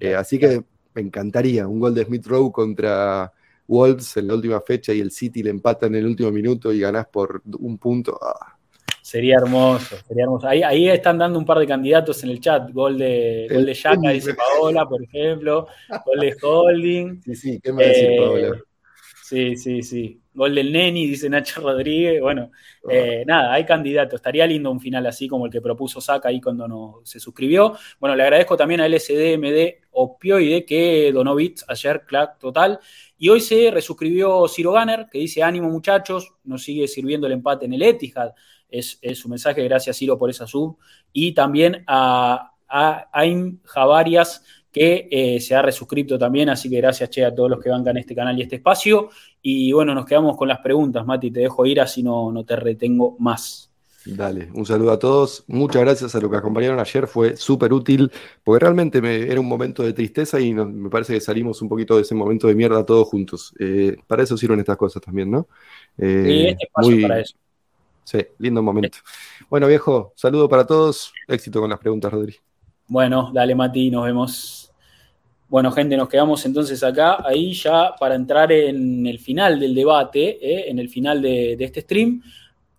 Eh, así que me encantaría un gol de Smith Rowe contra Wolves en la última fecha y el City le empata en el último minuto y ganás por un punto. Ah. Sería hermoso, sería hermoso. Ahí, están dando un par de candidatos en el chat. Gol de, gol de Yaka, dice Paola, por ejemplo. Gol de Holding. Sí, sí, ¿qué me decir, Paola? Sí, sí, sí. Gol del Neni, dice Nacho Rodríguez. Bueno, eh, nada, hay candidatos. Estaría lindo un final así como el que propuso Saca ahí cuando no, se suscribió. Bueno, le agradezco también a LSDMD Opioide que donó bits ayer, clack total. Y hoy se resuscribió Ciro Ganner, que dice: Ánimo, muchachos, nos sigue sirviendo el empate en el Etihad es, su mensaje. Gracias, Ciro, por esa sub. Y también a, a Aim Javarias, que eh, se ha resuscrito también. Así que gracias, Che, a todos los que bancan este canal y este espacio. Y bueno, nos quedamos con las preguntas, Mati. Te dejo ir, así no, no te retengo más. Dale, un saludo a todos. Muchas gracias a los que acompañaron ayer. Fue súper útil, porque realmente era un momento de tristeza y me parece que salimos un poquito de ese momento de mierda todos juntos. Eh, para eso sirven estas cosas también, ¿no? Eh, este espacio para eso. Sí, lindo momento. Bueno, viejo, saludo para todos. Éxito con las preguntas, Rodri. Bueno, dale, Mati, nos vemos. Bueno, gente, nos quedamos entonces acá, ahí ya para entrar en el final del debate, eh, en el final de, este stream.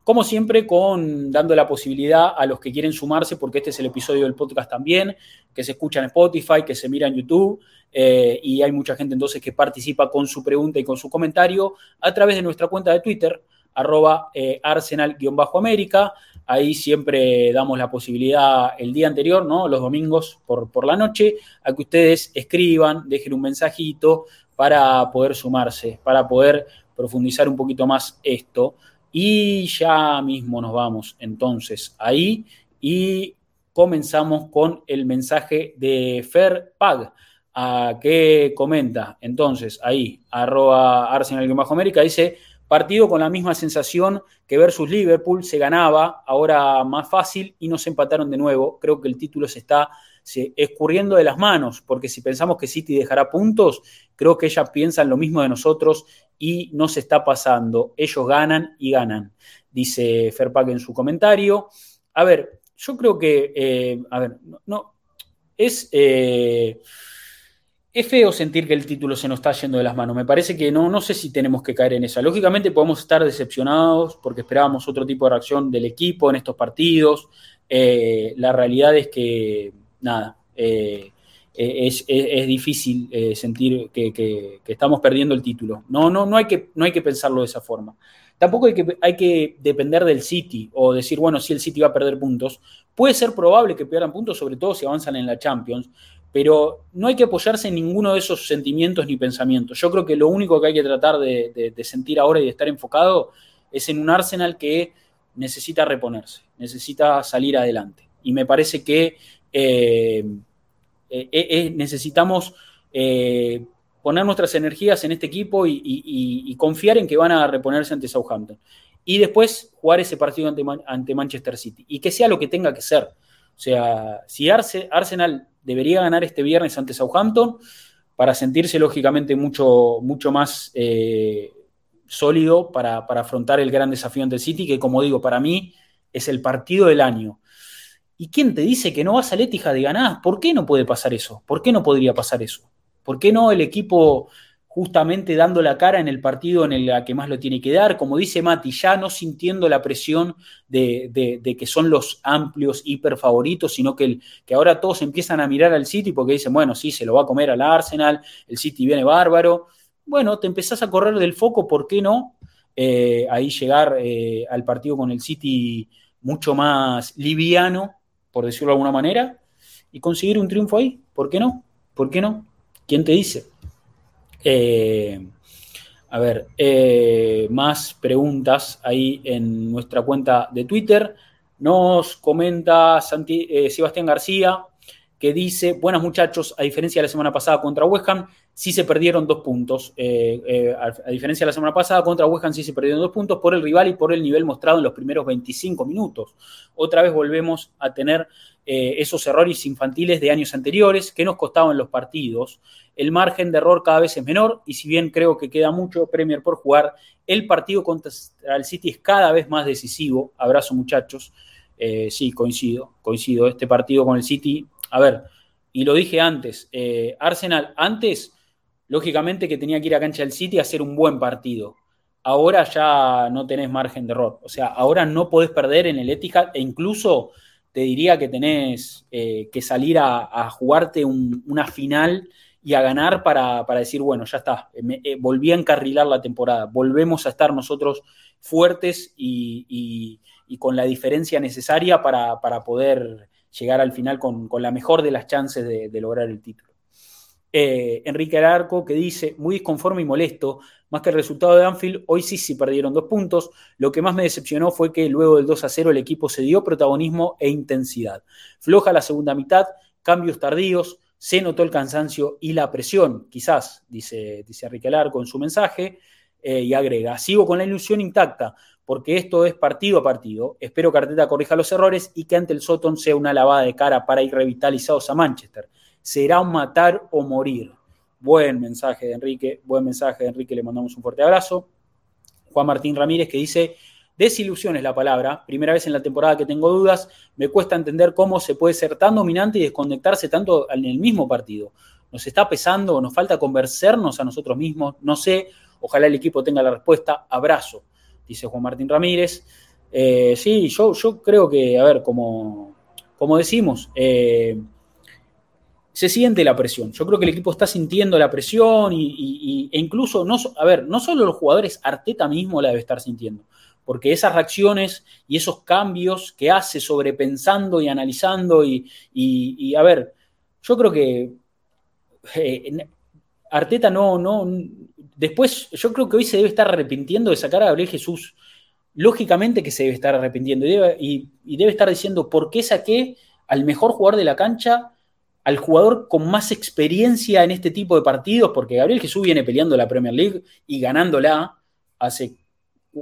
Como siempre, con dando la posibilidad a los que quieren sumarse, porque este es el episodio del podcast también, que se escucha en Spotify, que se mira en YouTube, eh, y hay mucha gente entonces que participa con su pregunta y con su comentario a través de nuestra cuenta de Twitter, arroba eh, arsenal-américa. Ahí siempre damos la posibilidad el día anterior, ¿no? Los domingos por, por la noche, a que ustedes escriban, dejen un mensajito para poder sumarse, para poder profundizar un poquito más esto. Y ya mismo nos vamos entonces ahí y comenzamos con el mensaje de Fer Pag, a que comenta entonces ahí, arroba arsenal-américa, dice Partido con la misma sensación que versus Liverpool, se ganaba, ahora más fácil y nos empataron de nuevo. Creo que el título se está escurriendo de las manos, porque si pensamos que City dejará puntos, creo que ellas piensan lo mismo de nosotros y no se está pasando. Ellos ganan y ganan, dice Ferpac en su comentario. A ver, yo creo que, eh, a ver, no, es... Eh, es feo sentir que el título se nos está yendo de las manos. Me parece que no, no sé si tenemos que caer en eso. Lógicamente podemos estar decepcionados porque esperábamos otro tipo de reacción del equipo en estos partidos. Eh, la realidad es que, nada, eh, es, difícil eh, sentir que, estamos perdiendo el título. No, no, no, hay que, no hay que pensarlo de esa forma. Tampoco hay que, hay que depender del City o decir, bueno, si el City va a perder puntos. Puede ser probable que pierdan puntos, sobre todo si avanzan en la Champions, pero no hay que apoyarse en ninguno de esos sentimientos ni pensamientos. Yo creo que lo único que hay que tratar de, sentir ahora y de estar enfocado es en un Arsenal que necesita reponerse, necesita salir adelante. Y me parece que necesitamos poner nuestras energías en este equipo y, confiar en que van a reponerse ante Southampton. Y después jugar ese partido ante, Manchester City. Y que sea lo que tenga que ser. O sea, si Arsenal debería ganar este viernes ante Southampton para sentirse lógicamente mucho, mucho más eh, sólido para, afrontar el gran desafío ante City, que como digo, para mí es el partido del año. ¿Y quién te dice que no vas a Letija de ganar? ¿Por qué no puede pasar eso? ¿Por qué no podría pasar eso? ¿Por qué no el equipo justamente dando la cara en el partido en el que más lo tiene que dar? Como dice Mati, ya no sintiendo la presión de, que son los amplios hiper favoritos, sino que, que ahora todos empiezan a mirar al City porque dicen, bueno, sí, se lo va a comer al Arsenal, el City viene bárbaro. Bueno, te empezás a correr del foco, ¿por qué no? Eh, ahí llegar eh, al partido con el City mucho más liviano, por decirlo de alguna manera, y conseguir un triunfo ahí, ¿por qué no? ¿Por qué no? ¿Quién te dice? Eh, a ver, eh, más preguntas ahí en nuestra cuenta de Twitter. Nos comenta eh, Sebastián García, que dice, buenas muchachos, a diferencia de la semana pasada contra West Ham, sí se perdieron dos puntos. a, diferencia de la semana pasada contra West Ham sí se perdieron dos puntos por el rival y por el nivel mostrado en los primeros 25 minutos. Otra vez volvemos a tener eh, esos errores infantiles de años anteriores que nos costaban los partidos. El margen de error cada vez es menor y si bien creo que queda mucho Premier por jugar, el partido contra el City es cada vez más decisivo. Abrazo muchachos. Eh, sí, coincido, coincido. Este partido con el City, a ver, y lo dije antes, eh, Arsenal antes, lógicamente que tenía que ir a cancha del City a hacer un buen partido. Ahora ya no tenés margen de error. O sea, ahora no podés perder en el Etihad e incluso te diría que tenés eh, que salir a, jugarte una final y a ganar para, decir, bueno, ya está, eh, volví a encarrilar la temporada, volvemos a estar nosotros fuertes y, con la diferencia necesaria para, poder llegar al final con, la mejor de las chances de lograr el título. Eh, Enrique Alarco que dice, muy disconforme y molesto, más que el resultado de Anfield, hoy sí sí perdieron dos puntos. Lo que más me decepcionó fue que luego del 2 a 0 el equipo se dio protagonismo e intensidad. Floja la segunda mitad, cambios tardíos, se notó el cansancio y la presión, quizás, dice, dice Enrique Alarco en su mensaje, eh, y agrega, sigo con la ilusión intacta, porque esto es partido a partido. Espero que Arteta corrija los errores y que ante el Soton sea una lavada de cara para ir revitalizados a Manchester será matar o morir. Buen mensaje de Enrique, buen mensaje de Enrique, le mandamos un fuerte abrazo. Juan Martín Ramírez que dice, desilusión es la palabra, primera vez en la temporada que tengo dudas, me cuesta entender cómo se puede ser tan dominante y desconectarse tanto en el mismo partido. Nos está pesando, nos falta convencernos a nosotros mismos, no sé, ojalá el equipo tenga la respuesta, abrazo, dice Juan Martín Ramírez. Eh, sí, yo, yo creo que, a ver, como, como decimos, eh, se siente la presión. Yo creo que el equipo está sintiendo la presión y, e incluso, no, a ver, no solo los jugadores, Arteta mismo la debe estar sintiendo, porque esas reacciones y esos cambios que hace sobrepensando y analizando y, a ver, yo creo que eh, Arteta no, no, después yo creo que hoy se debe estar arrepintiendo de sacar a Gabriel Jesús. Lógicamente que se debe estar arrepintiendo y debe estar diciendo por qué saqué al mejor jugador de la cancha al jugador con más experiencia en este tipo de partidos, porque Gabriel Jesús viene peleando la Premier League y ganándola hace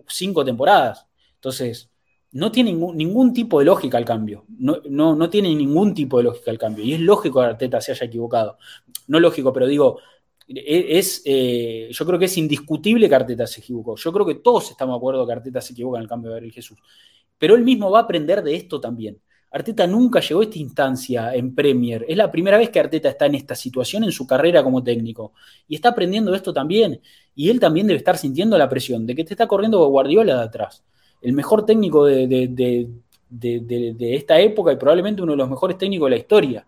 cinco temporadas. Entonces, no tiene ningún, tipo de lógica el cambio. No, no, tiene ningún tipo de lógica el cambio. Y es lógico que Arteta se haya equivocado. No lógico, pero digo, e, es, eh, yo creo que es indiscutible que Arteta se equivocó. Yo creo que todos estamos de acuerdo que Arteta se equivoca en el cambio de Gabriel Jesús. Pero él mismo va a aprender de esto también. Arteta nunca llegó a esta instancia en Premier. Es la primera vez que Arteta está en esta situación en su carrera como técnico. Y está aprendiendo esto también. Y él también debe estar sintiendo la presión de que te está corriendo Guardiola de atrás. El mejor técnico de, esta época y probablemente uno de los mejores técnicos de la historia.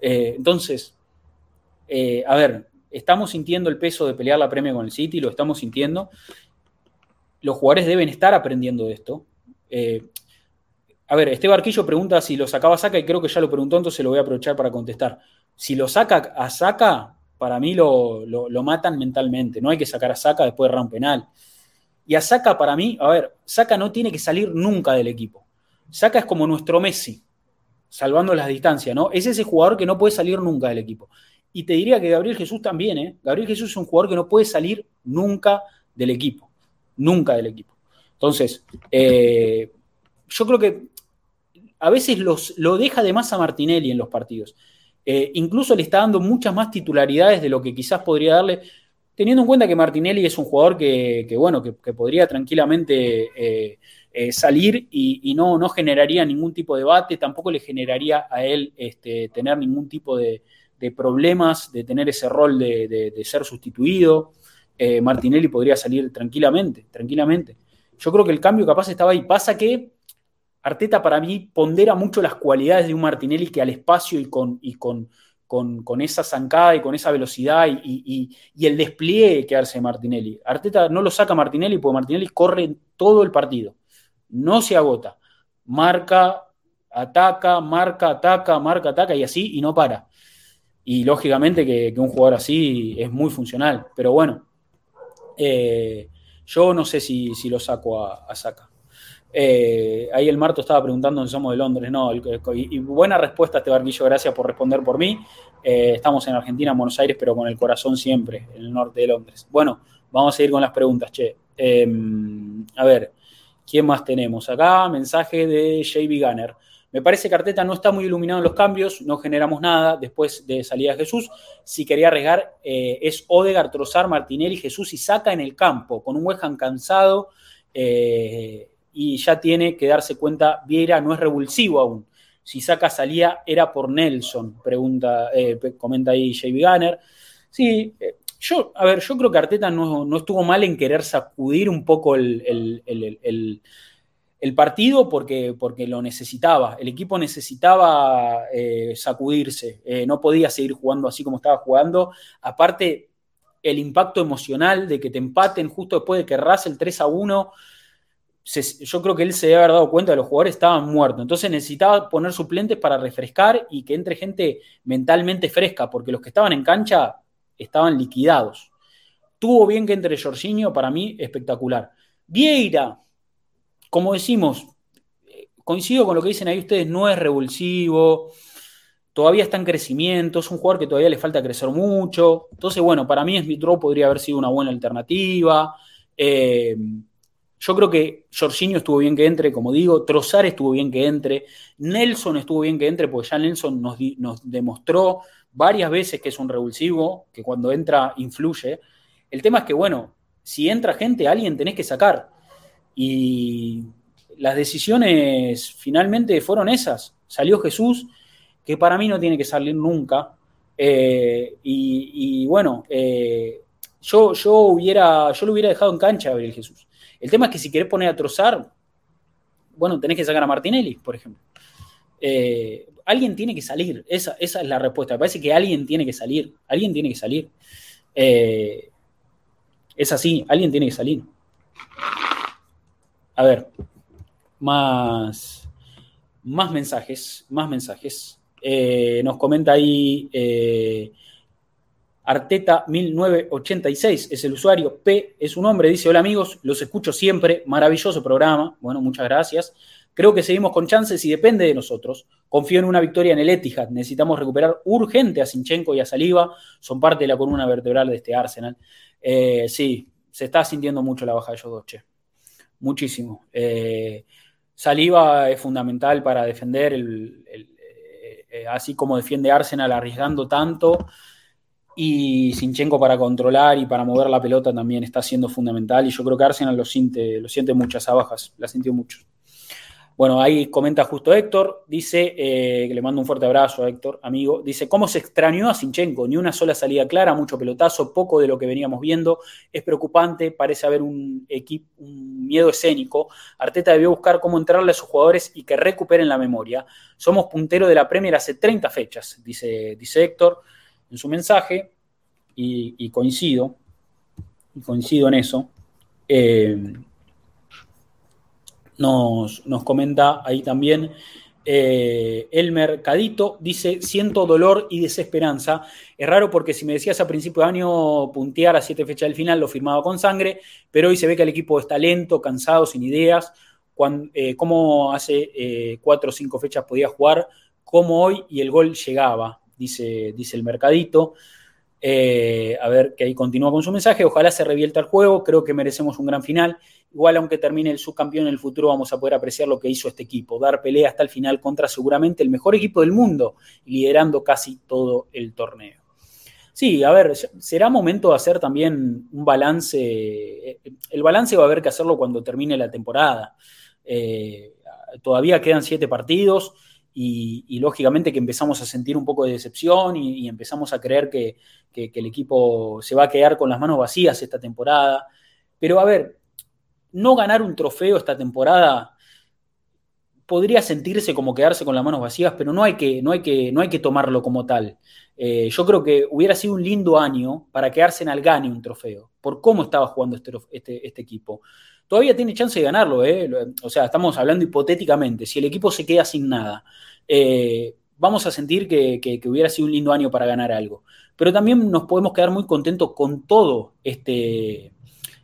Eh, entonces, eh, a ver, estamos sintiendo el peso de pelear la Premier con el City, lo estamos sintiendo. Los jugadores deben estar aprendiendo de esto. Eh, a ver, este barquillo pregunta si lo sacaba a Saca y creo que ya lo preguntó, entonces lo voy a aprovechar para contestar. Si lo saca a Saca, para mí lo, matan mentalmente. No hay que sacar a Saca después de un penal. Y a Saca, para mí, a ver, Saca no tiene que salir nunca del equipo. Saca es como nuestro Messi. salvando las distancias, ¿no? Es ese jugador que no puede salir nunca del equipo. Y te diría que Gabriel Jesús también, ¿eh? Gabriel Jesús es un jugador que no puede salir nunca del equipo, nunca del equipo. Entonces, eh, yo creo que a veces los, lo deja de más a Martinelli en los partidos. Eh, incluso le está dando muchas más titularidades de lo que quizás podría darle, teniendo en cuenta que Martinelli es un jugador que, bueno, que, podría tranquilamente eh, eh, salir y, no, no, generaría ningún tipo de debate, tampoco le generaría a él este, tener ningún tipo de, problemas, de tener ese rol de, ser sustituido. Martinelli podría salir tranquilamente, tranquilamente. Yo creo que el cambio capaz estaba ahí. Pasa que Arteta para mí pondera mucho las cualidades de un Martinelli que al espacio y con, con, con, esa zancada y con esa velocidad y, el despliegue que hace Martinelli. Arteta no lo saca Martinelli porque Martinelli corre todo el partido, no se agota, marca, ataca, marca, ataca, marca, ataca y así y no para. Y lógicamente que, un jugador así es muy funcional, pero bueno, eh, yo no sé si, lo saco a, a Saca. Eh, ahí el Marto estaba preguntando si somos de Londres. No, y, buena respuesta, este barquillo. Gracias por responder por mí. Eh, estamos en Argentina, en Buenos Aires, pero con el corazón siempre, en el norte de Londres. Bueno, vamos a seguir con las preguntas, che. Em, a ver, ¿quién más tenemos acá? Mensaje de JB Gunner. Me parece que Arteta no está muy iluminado en los cambios, no generamos nada después de salida de Jesús. Si quería arriesgar, eh, es Odegar, Trozar, Martinelli, Jesús y saca en el campo, con un West cansado. Eh, y ya tiene que darse cuenta, Vieira no es revulsivo aún. Si saca salía era por Nelson, pregunta, eh, comenta ahí J.B. Gunner. Sí, eh, yo, a ver, yo creo que Arteta no, estuvo mal en querer sacudir un poco el, partido porque, porque, lo necesitaba. El equipo necesitaba eh, sacudirse, no podía seguir jugando así como estaba jugando. Aparte, el impacto emocional de que te empaten justo después de que el 3 a 1 yo creo que él se debe haber dado cuenta de que los jugadores estaban muertos. Entonces necesitaba poner suplentes para refrescar y que entre gente mentalmente fresca, porque los que estaban en cancha estaban liquidados. Tuvo bien que entre Jorginho, para mí, espectacular. Vieira, como decimos, coincido con lo que dicen ahí ustedes, no es revulsivo, todavía está en crecimiento, es un jugador que todavía le falta crecer mucho. Entonces, bueno, para mí Smith Rowe podría haber sido una buena alternativa. Eh, yo creo que Jorginho estuvo bien que entre, como digo, Trozar estuvo bien que entre, Nelson estuvo bien que entre, porque ya Nelson nos, demostró varias veces que es un revulsivo, que cuando entra influye. El tema es que, bueno, si entra gente, alguien tenés que sacar. Y las decisiones finalmente fueron esas. Salió Jesús, que para mí no tiene que salir nunca. Eh, y, bueno, eh, yo, yo, hubiera, yo lo hubiera dejado en cancha a Gabriel Jesús. El tema es que si querés poner a trozar, bueno, tenés que sacar a Martinelli, por ejemplo. Eh, alguien tiene que salir, esa, es la respuesta. Me parece que alguien tiene que salir, alguien tiene que salir. Eh, es así, alguien tiene que salir. A ver, más, más mensajes, más mensajes. Eh, nos comenta ahí Arteta 1986 es el usuario, P es un nombre, dice, hola amigos, los escucho siempre, maravilloso programa, bueno, muchas gracias. Creo que seguimos con chances y depende de nosotros. Confío en una victoria en el Etihad. Necesitamos recuperar urgente a Sinchenko y a Saliba. Son parte de la columna vertebral de este Arsenal. Eh, sí, se está sintiendo mucho la baja de ellos Muchísimo. Eh, Saliba es fundamental para defender, eh, así como defiende Arsenal arriesgando tanto. Y Sinchenko para controlar y para mover la pelota también está siendo fundamental. Y yo creo que Arsenal lo siente, lo siente muchas bajas, la sintió mucho. Bueno, ahí comenta justo Héctor, dice, eh, que le mando un fuerte abrazo a Héctor, amigo, dice, ¿cómo se extrañó a Sinchenko? Ni una sola salida clara, mucho pelotazo, poco de lo que veníamos viendo, es preocupante, parece haber un, un miedo escénico. Arteta debió buscar cómo entrarle a sus jugadores y que recuperen la memoria. Somos puntero de la Premier hace 30 fechas, dice, dice Héctor en su mensaje, y, coincido, y coincido en eso. Eh, nos, comenta ahí también eh, el mercadito, dice, siento dolor y desesperanza. Es raro porque si me decías a principio de año puntear a siete fechas del final, lo firmaba con sangre, pero hoy se ve que el equipo está lento, cansado, sin ideas. Cuando, eh, como hace cuatro o cinco fechas podía jugar como hoy y el gol llegaba, dice, dice el mercadito. Eh, a ver, que ahí continúa con su mensaje. Ojalá se revierta el juego. Creo que merecemos un gran final. Igual, aunque termine el subcampeón en el futuro, vamos a poder apreciar lo que hizo este equipo. Dar pelea hasta el final contra seguramente el mejor equipo del mundo, liderando casi todo el torneo. Sí, a ver, será momento de hacer también un balance. El balance va a haber que hacerlo cuando termine la temporada. Eh, todavía quedan siete partidos y, lógicamente que empezamos a sentir un poco de decepción y, empezamos a creer que, el equipo se va a quedar con las manos vacías esta temporada. Pero a ver, no ganar un trofeo esta temporada podría sentirse como quedarse con las manos vacías, pero no hay que, no hay que, no hay que tomarlo como tal. Eh, yo creo que hubiera sido un lindo año para quedarse en Algani un trofeo, por cómo estaba jugando este, este, este equipo todavía tiene chance de ganarlo. ¿eh? O sea, estamos hablando hipotéticamente. Si el equipo se queda sin nada, eh, vamos a sentir que, hubiera sido un lindo año para ganar algo. Pero también nos podemos quedar muy contentos con todo este,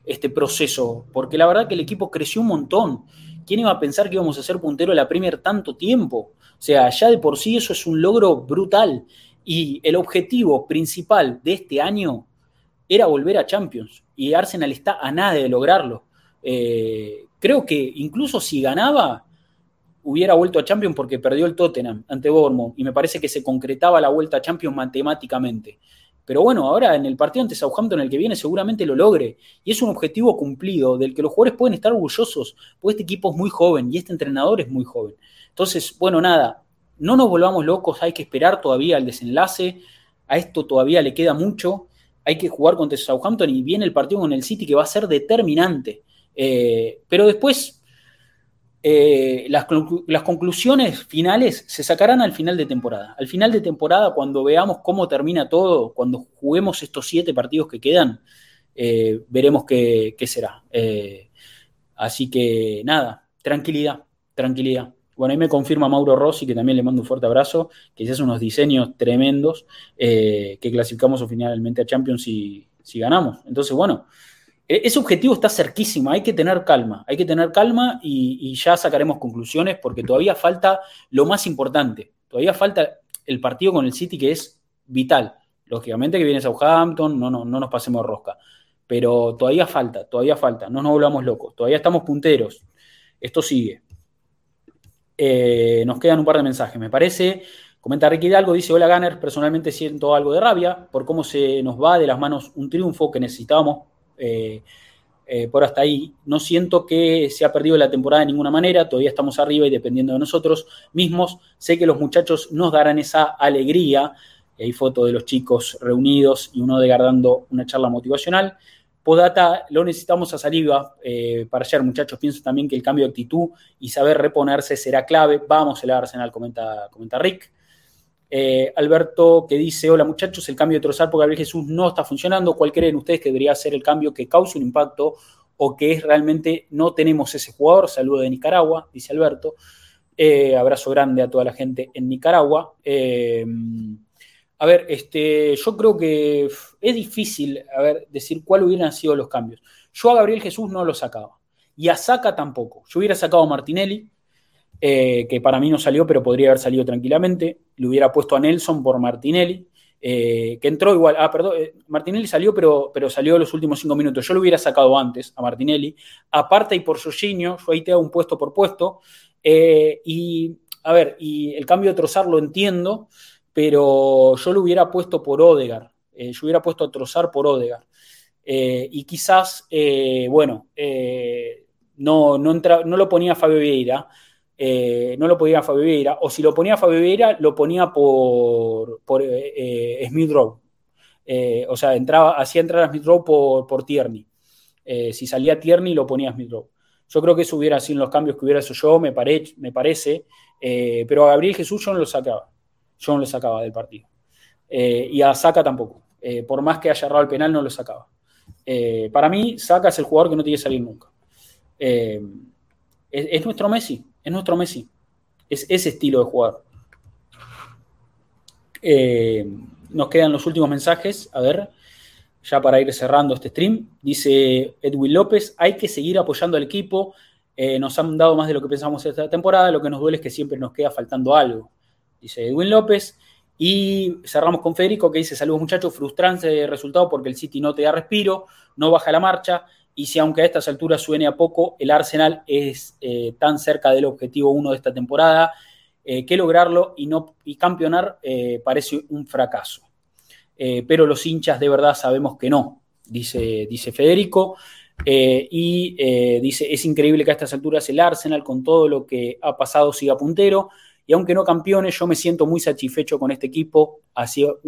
este proceso, porque la verdad que el equipo creció un montón. ¿Quién iba a pensar que íbamos a ser puntero de la Premier tanto tiempo? O sea, ya de por sí eso es un logro brutal. Y el objetivo principal de este año era volver a Champions. Y Arsenal está a nada de lograrlo. Eh, creo que incluso si ganaba, hubiera vuelto a Champions porque perdió el Tottenham ante Bournemouth y me parece que se concretaba la vuelta a Champions matemáticamente. Pero bueno, ahora en el partido ante Southampton, el que viene, seguramente lo logre. Y es un objetivo cumplido del que los jugadores pueden estar orgullosos, porque este equipo es muy joven y este entrenador es muy joven. Entonces, bueno, nada, no nos volvamos locos, hay que esperar todavía el desenlace. A esto todavía le queda mucho. Hay que jugar contra Southampton y viene el partido con el City que va a ser determinante. Eh, pero después, eh, las, conclusiones finales se sacarán al final de temporada. Al final de temporada, cuando veamos cómo termina todo, cuando juguemos estos siete partidos que quedan, eh, veremos qué, será. así que nada, tranquilidad, tranquilidad. Bueno, ahí me confirma Mauro Rossi, que también le mando un fuerte abrazo, que se hacen unos diseños tremendos, que clasificamos finalmente a Champions si, si ganamos. Entonces, bueno, ese objetivo está cerquísimo, hay que tener calma, hay que tener calma y, ya sacaremos conclusiones porque todavía falta lo más importante, todavía falta el partido con el City que es vital. Lógicamente que viene Southampton, no, no, no nos pasemos rosca, pero todavía falta, todavía falta, no nos volvamos locos, todavía estamos punteros, esto sigue. Eh, nos quedan un par de mensajes, me parece. Comenta Ricky Hidalgo, dice, hola Gunner, personalmente siento algo de rabia por cómo se nos va de las manos un triunfo que necesitábamos eh, eh, por hasta ahí. No siento que se ha perdido la temporada de ninguna manera, todavía estamos arriba y dependiendo de nosotros mismos, sé que los muchachos nos darán esa alegría. Hay fotos de los chicos reunidos y uno de dando una charla motivacional. Podata, lo necesitamos a saliva eh, para ayer, muchachos. Pienso también que el cambio de actitud y saber reponerse será clave. Vamos la Arsenal, comenta, comenta Rick. Eh, Alberto que dice, hola muchachos, el cambio de Trozar por Gabriel Jesús no está funcionando. ¿Cuál creen ustedes que debería ser el cambio que cause un impacto o que es realmente no tenemos ese jugador? Saludo de Nicaragua, dice Alberto. Eh, abrazo grande a toda la gente en Nicaragua. Eh, a ver, este, yo creo que es difícil a ver, decir cuáles hubieran sido los cambios. Yo a Gabriel Jesús no lo sacaba. Y a Saca tampoco. Yo hubiera sacado Martinelli, eh, que para mí no salió, pero podría haber salido tranquilamente. Le hubiera puesto a Nelson por Martinelli, eh, que entró igual. Ah, perdón, eh, Martinelli salió, pero, pero salió los últimos cinco minutos. Yo lo hubiera sacado antes a Martinelli. Aparte y por Jorginho, yo ahí te hago un puesto por puesto. y, a ver, y el cambio de Trozar lo entiendo, pero yo lo hubiera puesto por Odegar. yo hubiera puesto a Trozar por Odegar. y quizás, bueno, no, no, no lo ponía Fabio Vieira, eh, no lo ponía Fabio Vieira, o si lo ponía Fabio Vieira, lo ponía por, por eh, eh, Smith Rowe. o sea, entraba, hacía entrar a Smith Rowe por, por Tierney. si salía Tierney, lo ponía Smith Rowe. Yo creo que eso hubiera sido los cambios que hubiera hecho yo, me, me parece. pero a Gabriel Jesús yo no lo sacaba. Yo no lo sacaba del partido. y a Saca tampoco. por más que haya errado el penal, no lo sacaba. para mí, Saca es el jugador que no tiene que salir nunca. es nuestro Messi es nuestro Messi. Es ese estilo de jugador. Eh, nos quedan los últimos mensajes. A ver, ya para ir cerrando este stream. Dice Edwin López, hay que seguir apoyando al equipo. Eh, nos han dado más de lo que pensamos esta temporada. Lo que nos duele es que siempre nos queda faltando algo. dice Edwin López. Y cerramos con Federico que dice, saludos muchachos, frustrante resultado porque el City no te da respiro, no baja la marcha, y si aunque a estas alturas suene a poco, el Arsenal es eh, tan cerca del objetivo 1 de esta temporada, eh, que lograrlo y, no, y campeonar eh, parece un fracaso. pero los hinchas de verdad sabemos que no, dice, dice Federico. y dice, es increíble que a estas alturas el Arsenal, con todo lo que ha pasado, siga puntero. Y aunque no campeones, yo me siento muy satisfecho con este equipo. Ha sido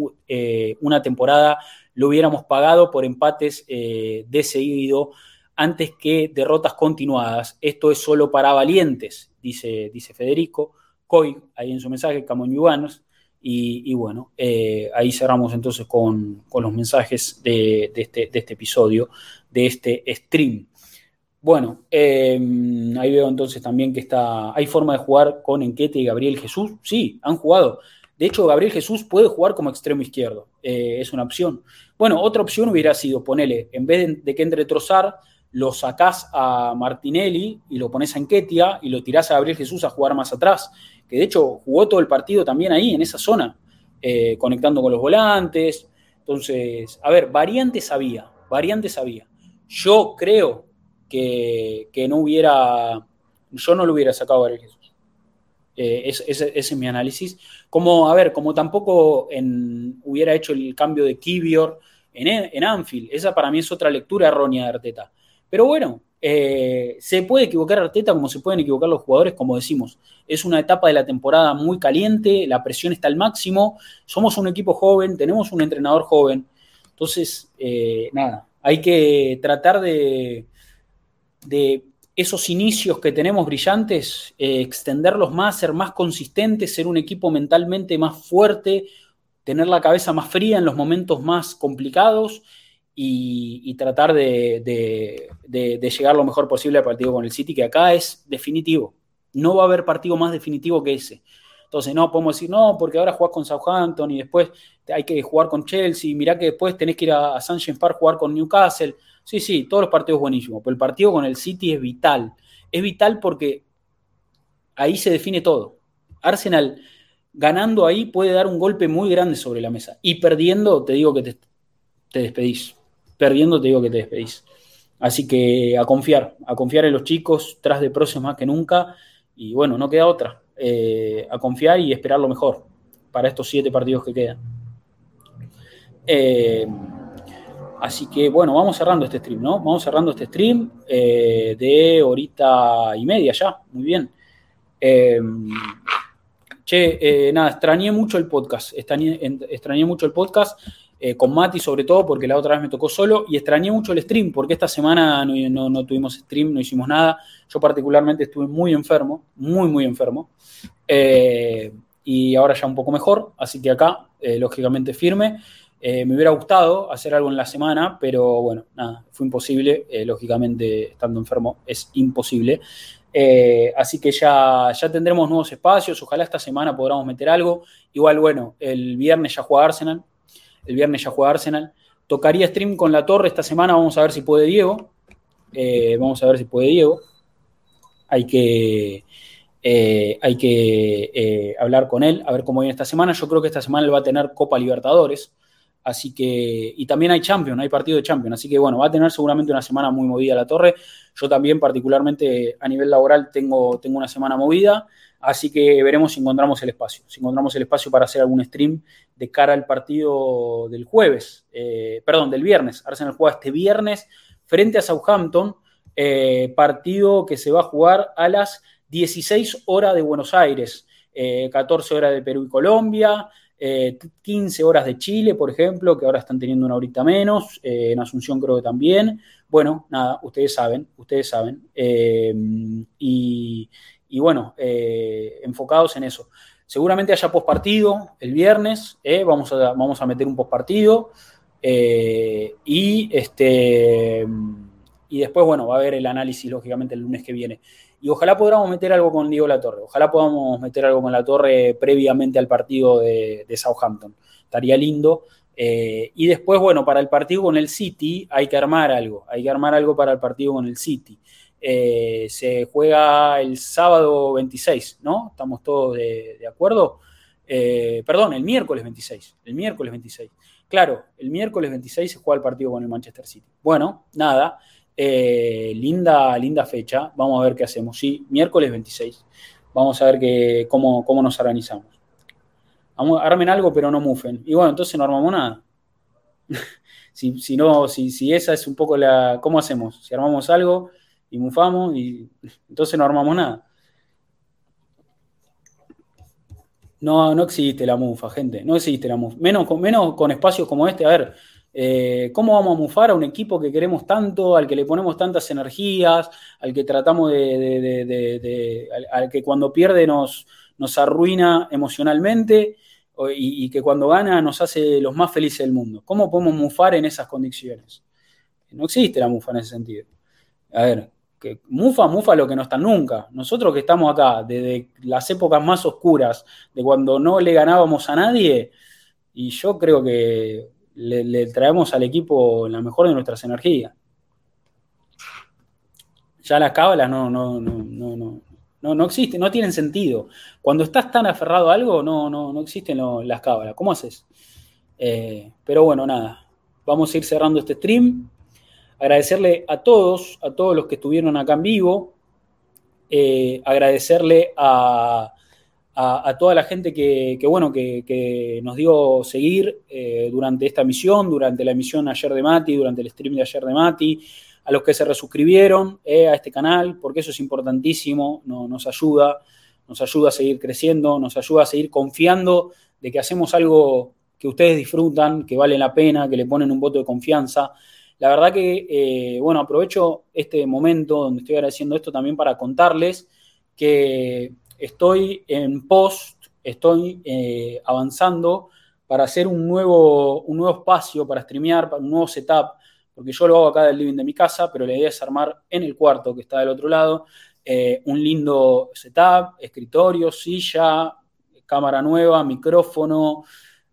una temporada lo hubiéramos pagado por empates eh, de seguido antes que derrotas continuadas. Esto es solo para valientes, dice, dice Federico. Coy, ahí en su mensaje, Camon Y, y, bueno, eh, ahí cerramos entonces con, los mensajes de, este, de, este, episodio, de este stream. Bueno, em, ahí veo entonces también que está. ¿Hay forma de jugar con Enquete y Gabriel Jesús? Sí, han jugado. De hecho, Gabriel Jesús puede jugar como extremo izquierdo. Eh, es una opción. Bueno, otra opción hubiera sido ponerle, en vez de, que entre Trozar, lo sacás a Martinelli y lo pones a Enquetia y lo tirás a Gabriel Jesús a jugar más atrás, que de hecho jugó todo el partido también ahí, en esa zona, eh, conectando con los volantes. Entonces, a ver, variantes había, variantes había. Yo creo que, no hubiera, yo no lo hubiera sacado a Gabriel Jesús. Eh, ese, es mi análisis. Como, a ver, como tampoco hubiera hecho el cambio de Kivior en, Anfield. Esa para mí es otra lectura errónea de Arteta. Pero bueno, eh, se puede equivocar Arteta como se pueden equivocar los jugadores, como decimos. Es una etapa de la temporada muy caliente, la presión está al máximo, somos un equipo joven, tenemos un entrenador joven. Entonces, eh, nada, hay que tratar de, de esos inicios que tenemos brillantes, eh, extenderlos más, ser más consistentes, ser un equipo mentalmente más fuerte, tener la cabeza más fría en los momentos más complicados y, tratar de, llegar lo mejor posible al partido con el City, que acá es definitivo. No va a haber partido más definitivo que ese. Entonces, no podemos decir, no, porque ahora jugás con Southampton y después hay que jugar con Chelsea, mirá que después tenés que ir a, a St. Park jugar con Newcastle. Sí, sí, todos los partidos buenísimos, pero el partido con el City es vital. Es vital porque ahí se define todo. Arsenal ganando ahí puede dar un golpe muy grande sobre la mesa. Y perdiendo, te digo que te, despedís. Perdiendo, te digo que te despedís. Así que a confiar, a confiar en los chicos, tras de próximos más que nunca. Y bueno, no queda otra. Eh, a confiar y esperar lo mejor para estos siete partidos que quedan. Eh, Así que bueno, vamos cerrando este stream, ¿no? Vamos cerrando este stream eh, de horita y media ya, muy bien. Em, che, eh, nada, extrañé mucho el podcast, extrañé, mucho el podcast, eh, con Mati sobre todo, porque la otra vez me tocó solo, y extrañé mucho el stream, porque esta semana no, tuvimos stream, no hicimos nada. Yo particularmente estuve muy enfermo, muy, muy enfermo. y ahora ya un poco mejor, así que acá, lógicamente firme. Eh, me hubiera gustado hacer algo en la semana, pero bueno, nada, fue imposible. Eh, lógicamente, estando enfermo, es imposible. Eh, así que ya, ya tendremos nuevos espacios. Ojalá esta semana podamos meter algo. Igual, bueno, el viernes ya juega Arsenal. El viernes ya juega Arsenal. Tocaría stream con la torre esta semana. Vamos a ver si puede Diego. vamos a ver si puede Diego. Hay que. hay que hablar con él, a ver cómo viene esta semana. Yo creo que esta semana él va a tener Copa Libertadores. Así que, y también hay Champions, hay partido de Champions. Así que bueno, va a tener seguramente una semana muy movida la torre. Yo también, particularmente a nivel laboral, tengo, tengo una semana movida. Así que veremos si encontramos el espacio. Si encontramos el espacio para hacer algún stream de cara al partido del jueves, eh, perdón, del viernes. Arsenal juega este viernes frente a Southampton, eh, partido que se va a jugar a las 16 horas de Buenos Aires, 14 eh, horas de Perú y Colombia. 15 eh, horas de Chile, por ejemplo, que ahora están teniendo una horita menos, eh, en Asunción creo que también. Bueno, nada, ustedes saben, ustedes saben. Eh, y, bueno, enfocados en eso. Seguramente haya postpartido el viernes, vamos, a, vamos a meter un postpartido. y, este, y después, bueno, va a haber el análisis, lógicamente, el lunes que viene y ojalá podamos meter algo con Diego Torre, ojalá podamos meter algo con La Torre previamente al partido de, Southampton, estaría lindo. Eh, y después, bueno, para el partido con el City hay que armar algo, hay que armar algo para el partido con el City. Eh, se juega el sábado 26, ¿no? ¿Estamos todos de, acuerdo? Eh, perdón, el miércoles 26. El miércoles 26. Claro, el miércoles 26 se juega el partido con el Manchester City. Bueno, nada. Eh, linda, linda fecha. Vamos a ver qué hacemos. Sí, miércoles 26. Vamos a ver que, cómo, cómo nos organizamos. Armen algo, pero no mufen. Y bueno, entonces no armamos nada. si, si, no, si, si esa es un poco la. ¿Cómo hacemos? Si armamos algo y mufamos, y entonces no armamos nada. No, no existe la mufa, gente. No existe la mufa. Menos menos con espacios como este. A ver, eh, ¿cómo vamos a mufar a un equipo que queremos tanto, al que le ponemos tantas energías, al que tratamos de. al, que cuando pierde nos, arruina emocionalmente y, y, que cuando gana nos hace los más felices del mundo? ¿Cómo podemos mufar en esas condiciones? No existe la mufa en ese sentido. A ver, que mufa, mufa lo que no está nunca. Nosotros que estamos acá desde las épocas más oscuras, de cuando no le ganábamos a nadie, y yo creo que le, traemos al equipo la mejor de nuestras energías. Ya las cábalas no, no, no, no, no, no, no existen, no tienen sentido. Cuando estás tan aferrado a algo, no, no, no existen las cábalas. ¿Cómo haces? Eh, pero bueno, nada. Vamos a ir cerrando este stream agradecerle a todos, a todos los que estuvieron acá en vivo, eh, agradecerle a, toda la gente que, bueno, que, nos dio seguir eh, durante esta misión, durante la emisión ayer de Mati, durante el stream de ayer de Mati, a los que se resuscribieron eh, a este canal, porque eso es importantísimo, nos ayuda, nos ayuda a seguir creciendo, nos ayuda a seguir confiando de que hacemos algo que ustedes disfrutan, que vale la pena, que le ponen un voto de confianza. La verdad que, eh, bueno, aprovecho este momento donde estoy agradeciendo esto también para contarles que estoy en post, estoy eh, avanzando para hacer un nuevo, un nuevo espacio para streamear, un nuevo setup, porque yo lo hago acá del living de mi casa, pero la idea es armar en el cuarto que está del otro lado eh, un lindo setup, escritorio, silla, cámara nueva, micrófono,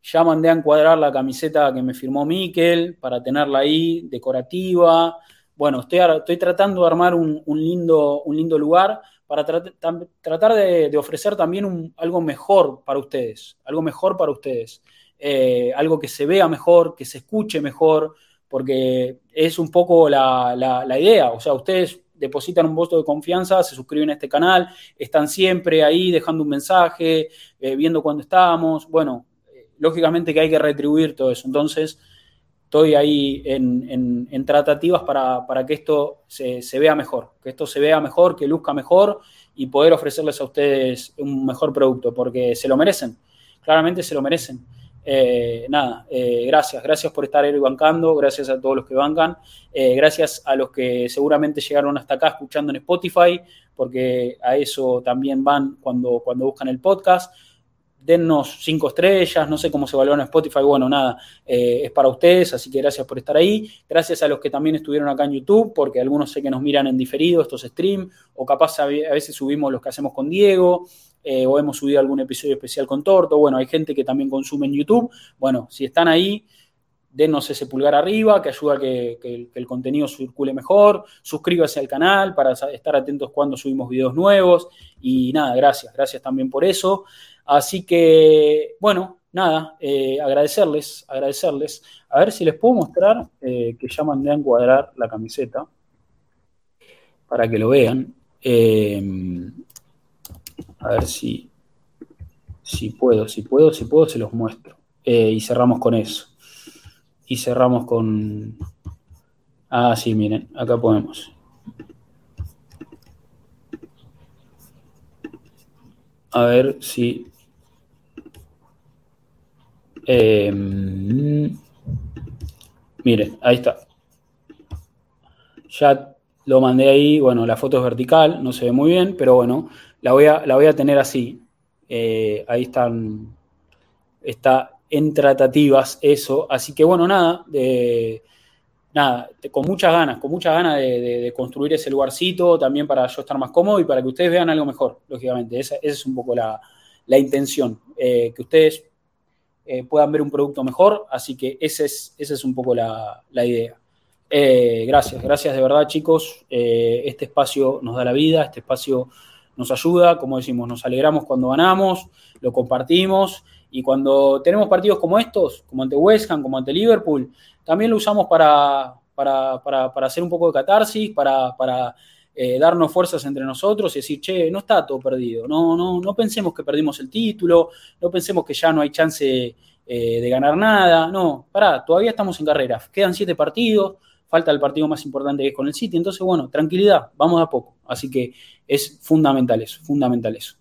ya mandé a encuadrar la camiseta que me firmó Miquel para tenerla ahí, decorativa. Bueno, estoy, estoy tratando de armar un, lindo, un lindo lugar para tratar de, ofrecer también algo mejor para ustedes, algo mejor para ustedes, eh, algo que se vea mejor, que se escuche mejor, porque es un poco la, idea, o sea, ustedes depositan un voto de confianza, se suscriben a este canal, están siempre ahí dejando un mensaje, eh, viendo cuándo estamos, bueno, lógicamente que hay que retribuir todo eso. Entonces, estoy ahí en, tratativas para, que esto se, vea mejor, que esto se vea mejor, que luzca mejor y poder ofrecerles a ustedes un mejor producto, porque se lo merecen, claramente se lo merecen. Eh, nada, eh, gracias, gracias por estar ahí bancando, gracias a todos los que bancan, eh, gracias a los que seguramente llegaron hasta acá escuchando en Spotify, porque a eso también van cuando, cuando buscan el podcast dennos cinco estrellas, no sé cómo se valora en Spotify, bueno, nada, eh, es para ustedes, así que gracias por estar ahí. Gracias a los que también estuvieron acá en YouTube, porque algunos sé que nos miran en diferido estos streams, o capaz a veces subimos los que hacemos con Diego, eh, o hemos subido algún episodio especial con Torto. Bueno, hay gente que también consume en YouTube. Bueno, si están ahí, denos ese pulgar arriba, que ayuda a que, el contenido circule mejor. Suscríbase al canal para estar atentos cuando subimos videos nuevos. Y nada, gracias, gracias también por eso. Así que, bueno, nada, eh, agradecerles, agradecerles. A ver si les puedo mostrar eh, que ya mandé a encuadrar la camiseta para que lo vean. Eh, a ver si, si puedo, si puedo, si puedo, se los muestro. y cerramos con eso. Y cerramos con... Ah, sí, miren, acá podemos. A ver si eh, miren, ahí está. Ya lo mandé ahí, bueno, la foto es vertical, no se ve muy bien, pero bueno, la voy a, la voy a tener así. Eh, ahí están, está en tratativas eso, así que bueno, nada, de, nada, con muchas ganas, con muchas ganas de, construir ese lugarcito también para yo estar más cómodo y para que ustedes vean algo mejor, lógicamente. Esa, es un poco la, intención, eh, que ustedes eh, puedan ver un producto mejor. Así que esa es, es un poco la, idea. Eh, gracias, gracias de verdad chicos. Este espacio nos da la vida, este espacio nos ayuda, como decimos, nos alegramos cuando ganamos, lo compartimos y cuando tenemos partidos como estos, como ante West Ham, como ante Liverpool, también lo usamos para, para, hacer un poco de catarsis, para, eh, darnos fuerzas entre nosotros y decir, che, no está todo perdido, no, no, no pensemos que perdimos el título, no pensemos que ya no hay chance eh, de ganar nada, no, pará, todavía estamos en carrera, quedan siete partidos, falta el partido más importante que es con el City, entonces bueno, tranquilidad, vamos a poco, así que es fundamental eso, fundamental eso.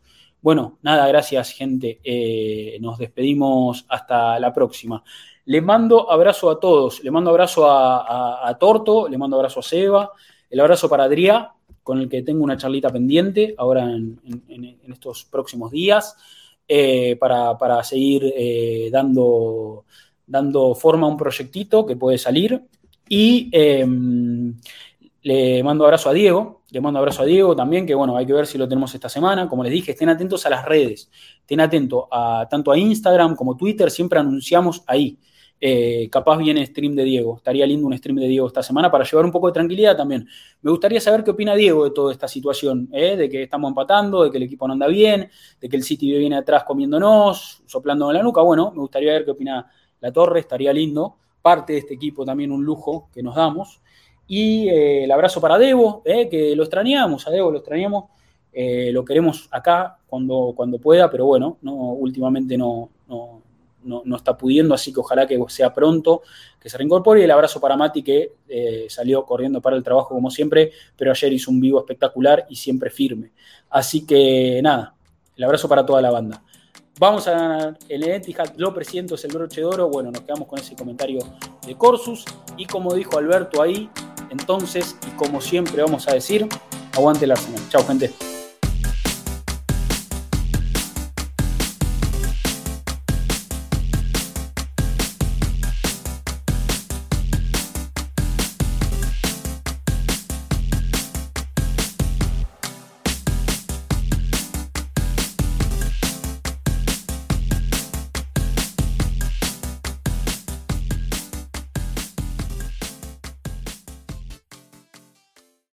Bueno, nada, gracias gente, eh, nos despedimos hasta la próxima. Le mando abrazo a todos, le mando abrazo a, Torto, le mando abrazo a Seba, el abrazo para Adrián, con el que tengo una charlita pendiente ahora en, estos próximos días, eh, para, seguir eh, dando, dando forma a un proyectito que puede salir. Y em, le mando abrazo a Diego, le mando abrazo a Diego también, que bueno, hay que ver si lo tenemos esta semana. Como les dije, estén atentos a las redes, estén atentos a, tanto a Instagram como Twitter, siempre anunciamos ahí. Eh, capaz viene stream de Diego. Estaría lindo un stream de Diego esta semana para llevar un poco de tranquilidad también. Me gustaría saber qué opina Diego de toda esta situación, ¿eh? de que estamos empatando, de que el equipo no anda bien, de que el City viene atrás comiéndonos, soplando en la nuca. Bueno, me gustaría ver qué opina la Torre, estaría lindo. Parte de este equipo también un lujo que nos damos. Y eh, el abrazo para Debo, que lo extrañamos, a Debo lo extrañamos. lo queremos acá cuando, cuando pueda, pero bueno, no, últimamente no, no no, está pudiendo, así que ojalá que sea pronto, que se reincorpore. Y el abrazo para Mati, que eh, salió corriendo para el trabajo como siempre, pero ayer hizo un vivo espectacular y siempre firme. Así que nada, el abrazo para toda la banda. Vamos a ganar el Etihad, lo presiento, es el broche de oro. Bueno, nos quedamos con ese comentario de Corsus. Y como dijo Alberto ahí, entonces, y como siempre vamos a decir, aguante el Arsenal. Chao, gente.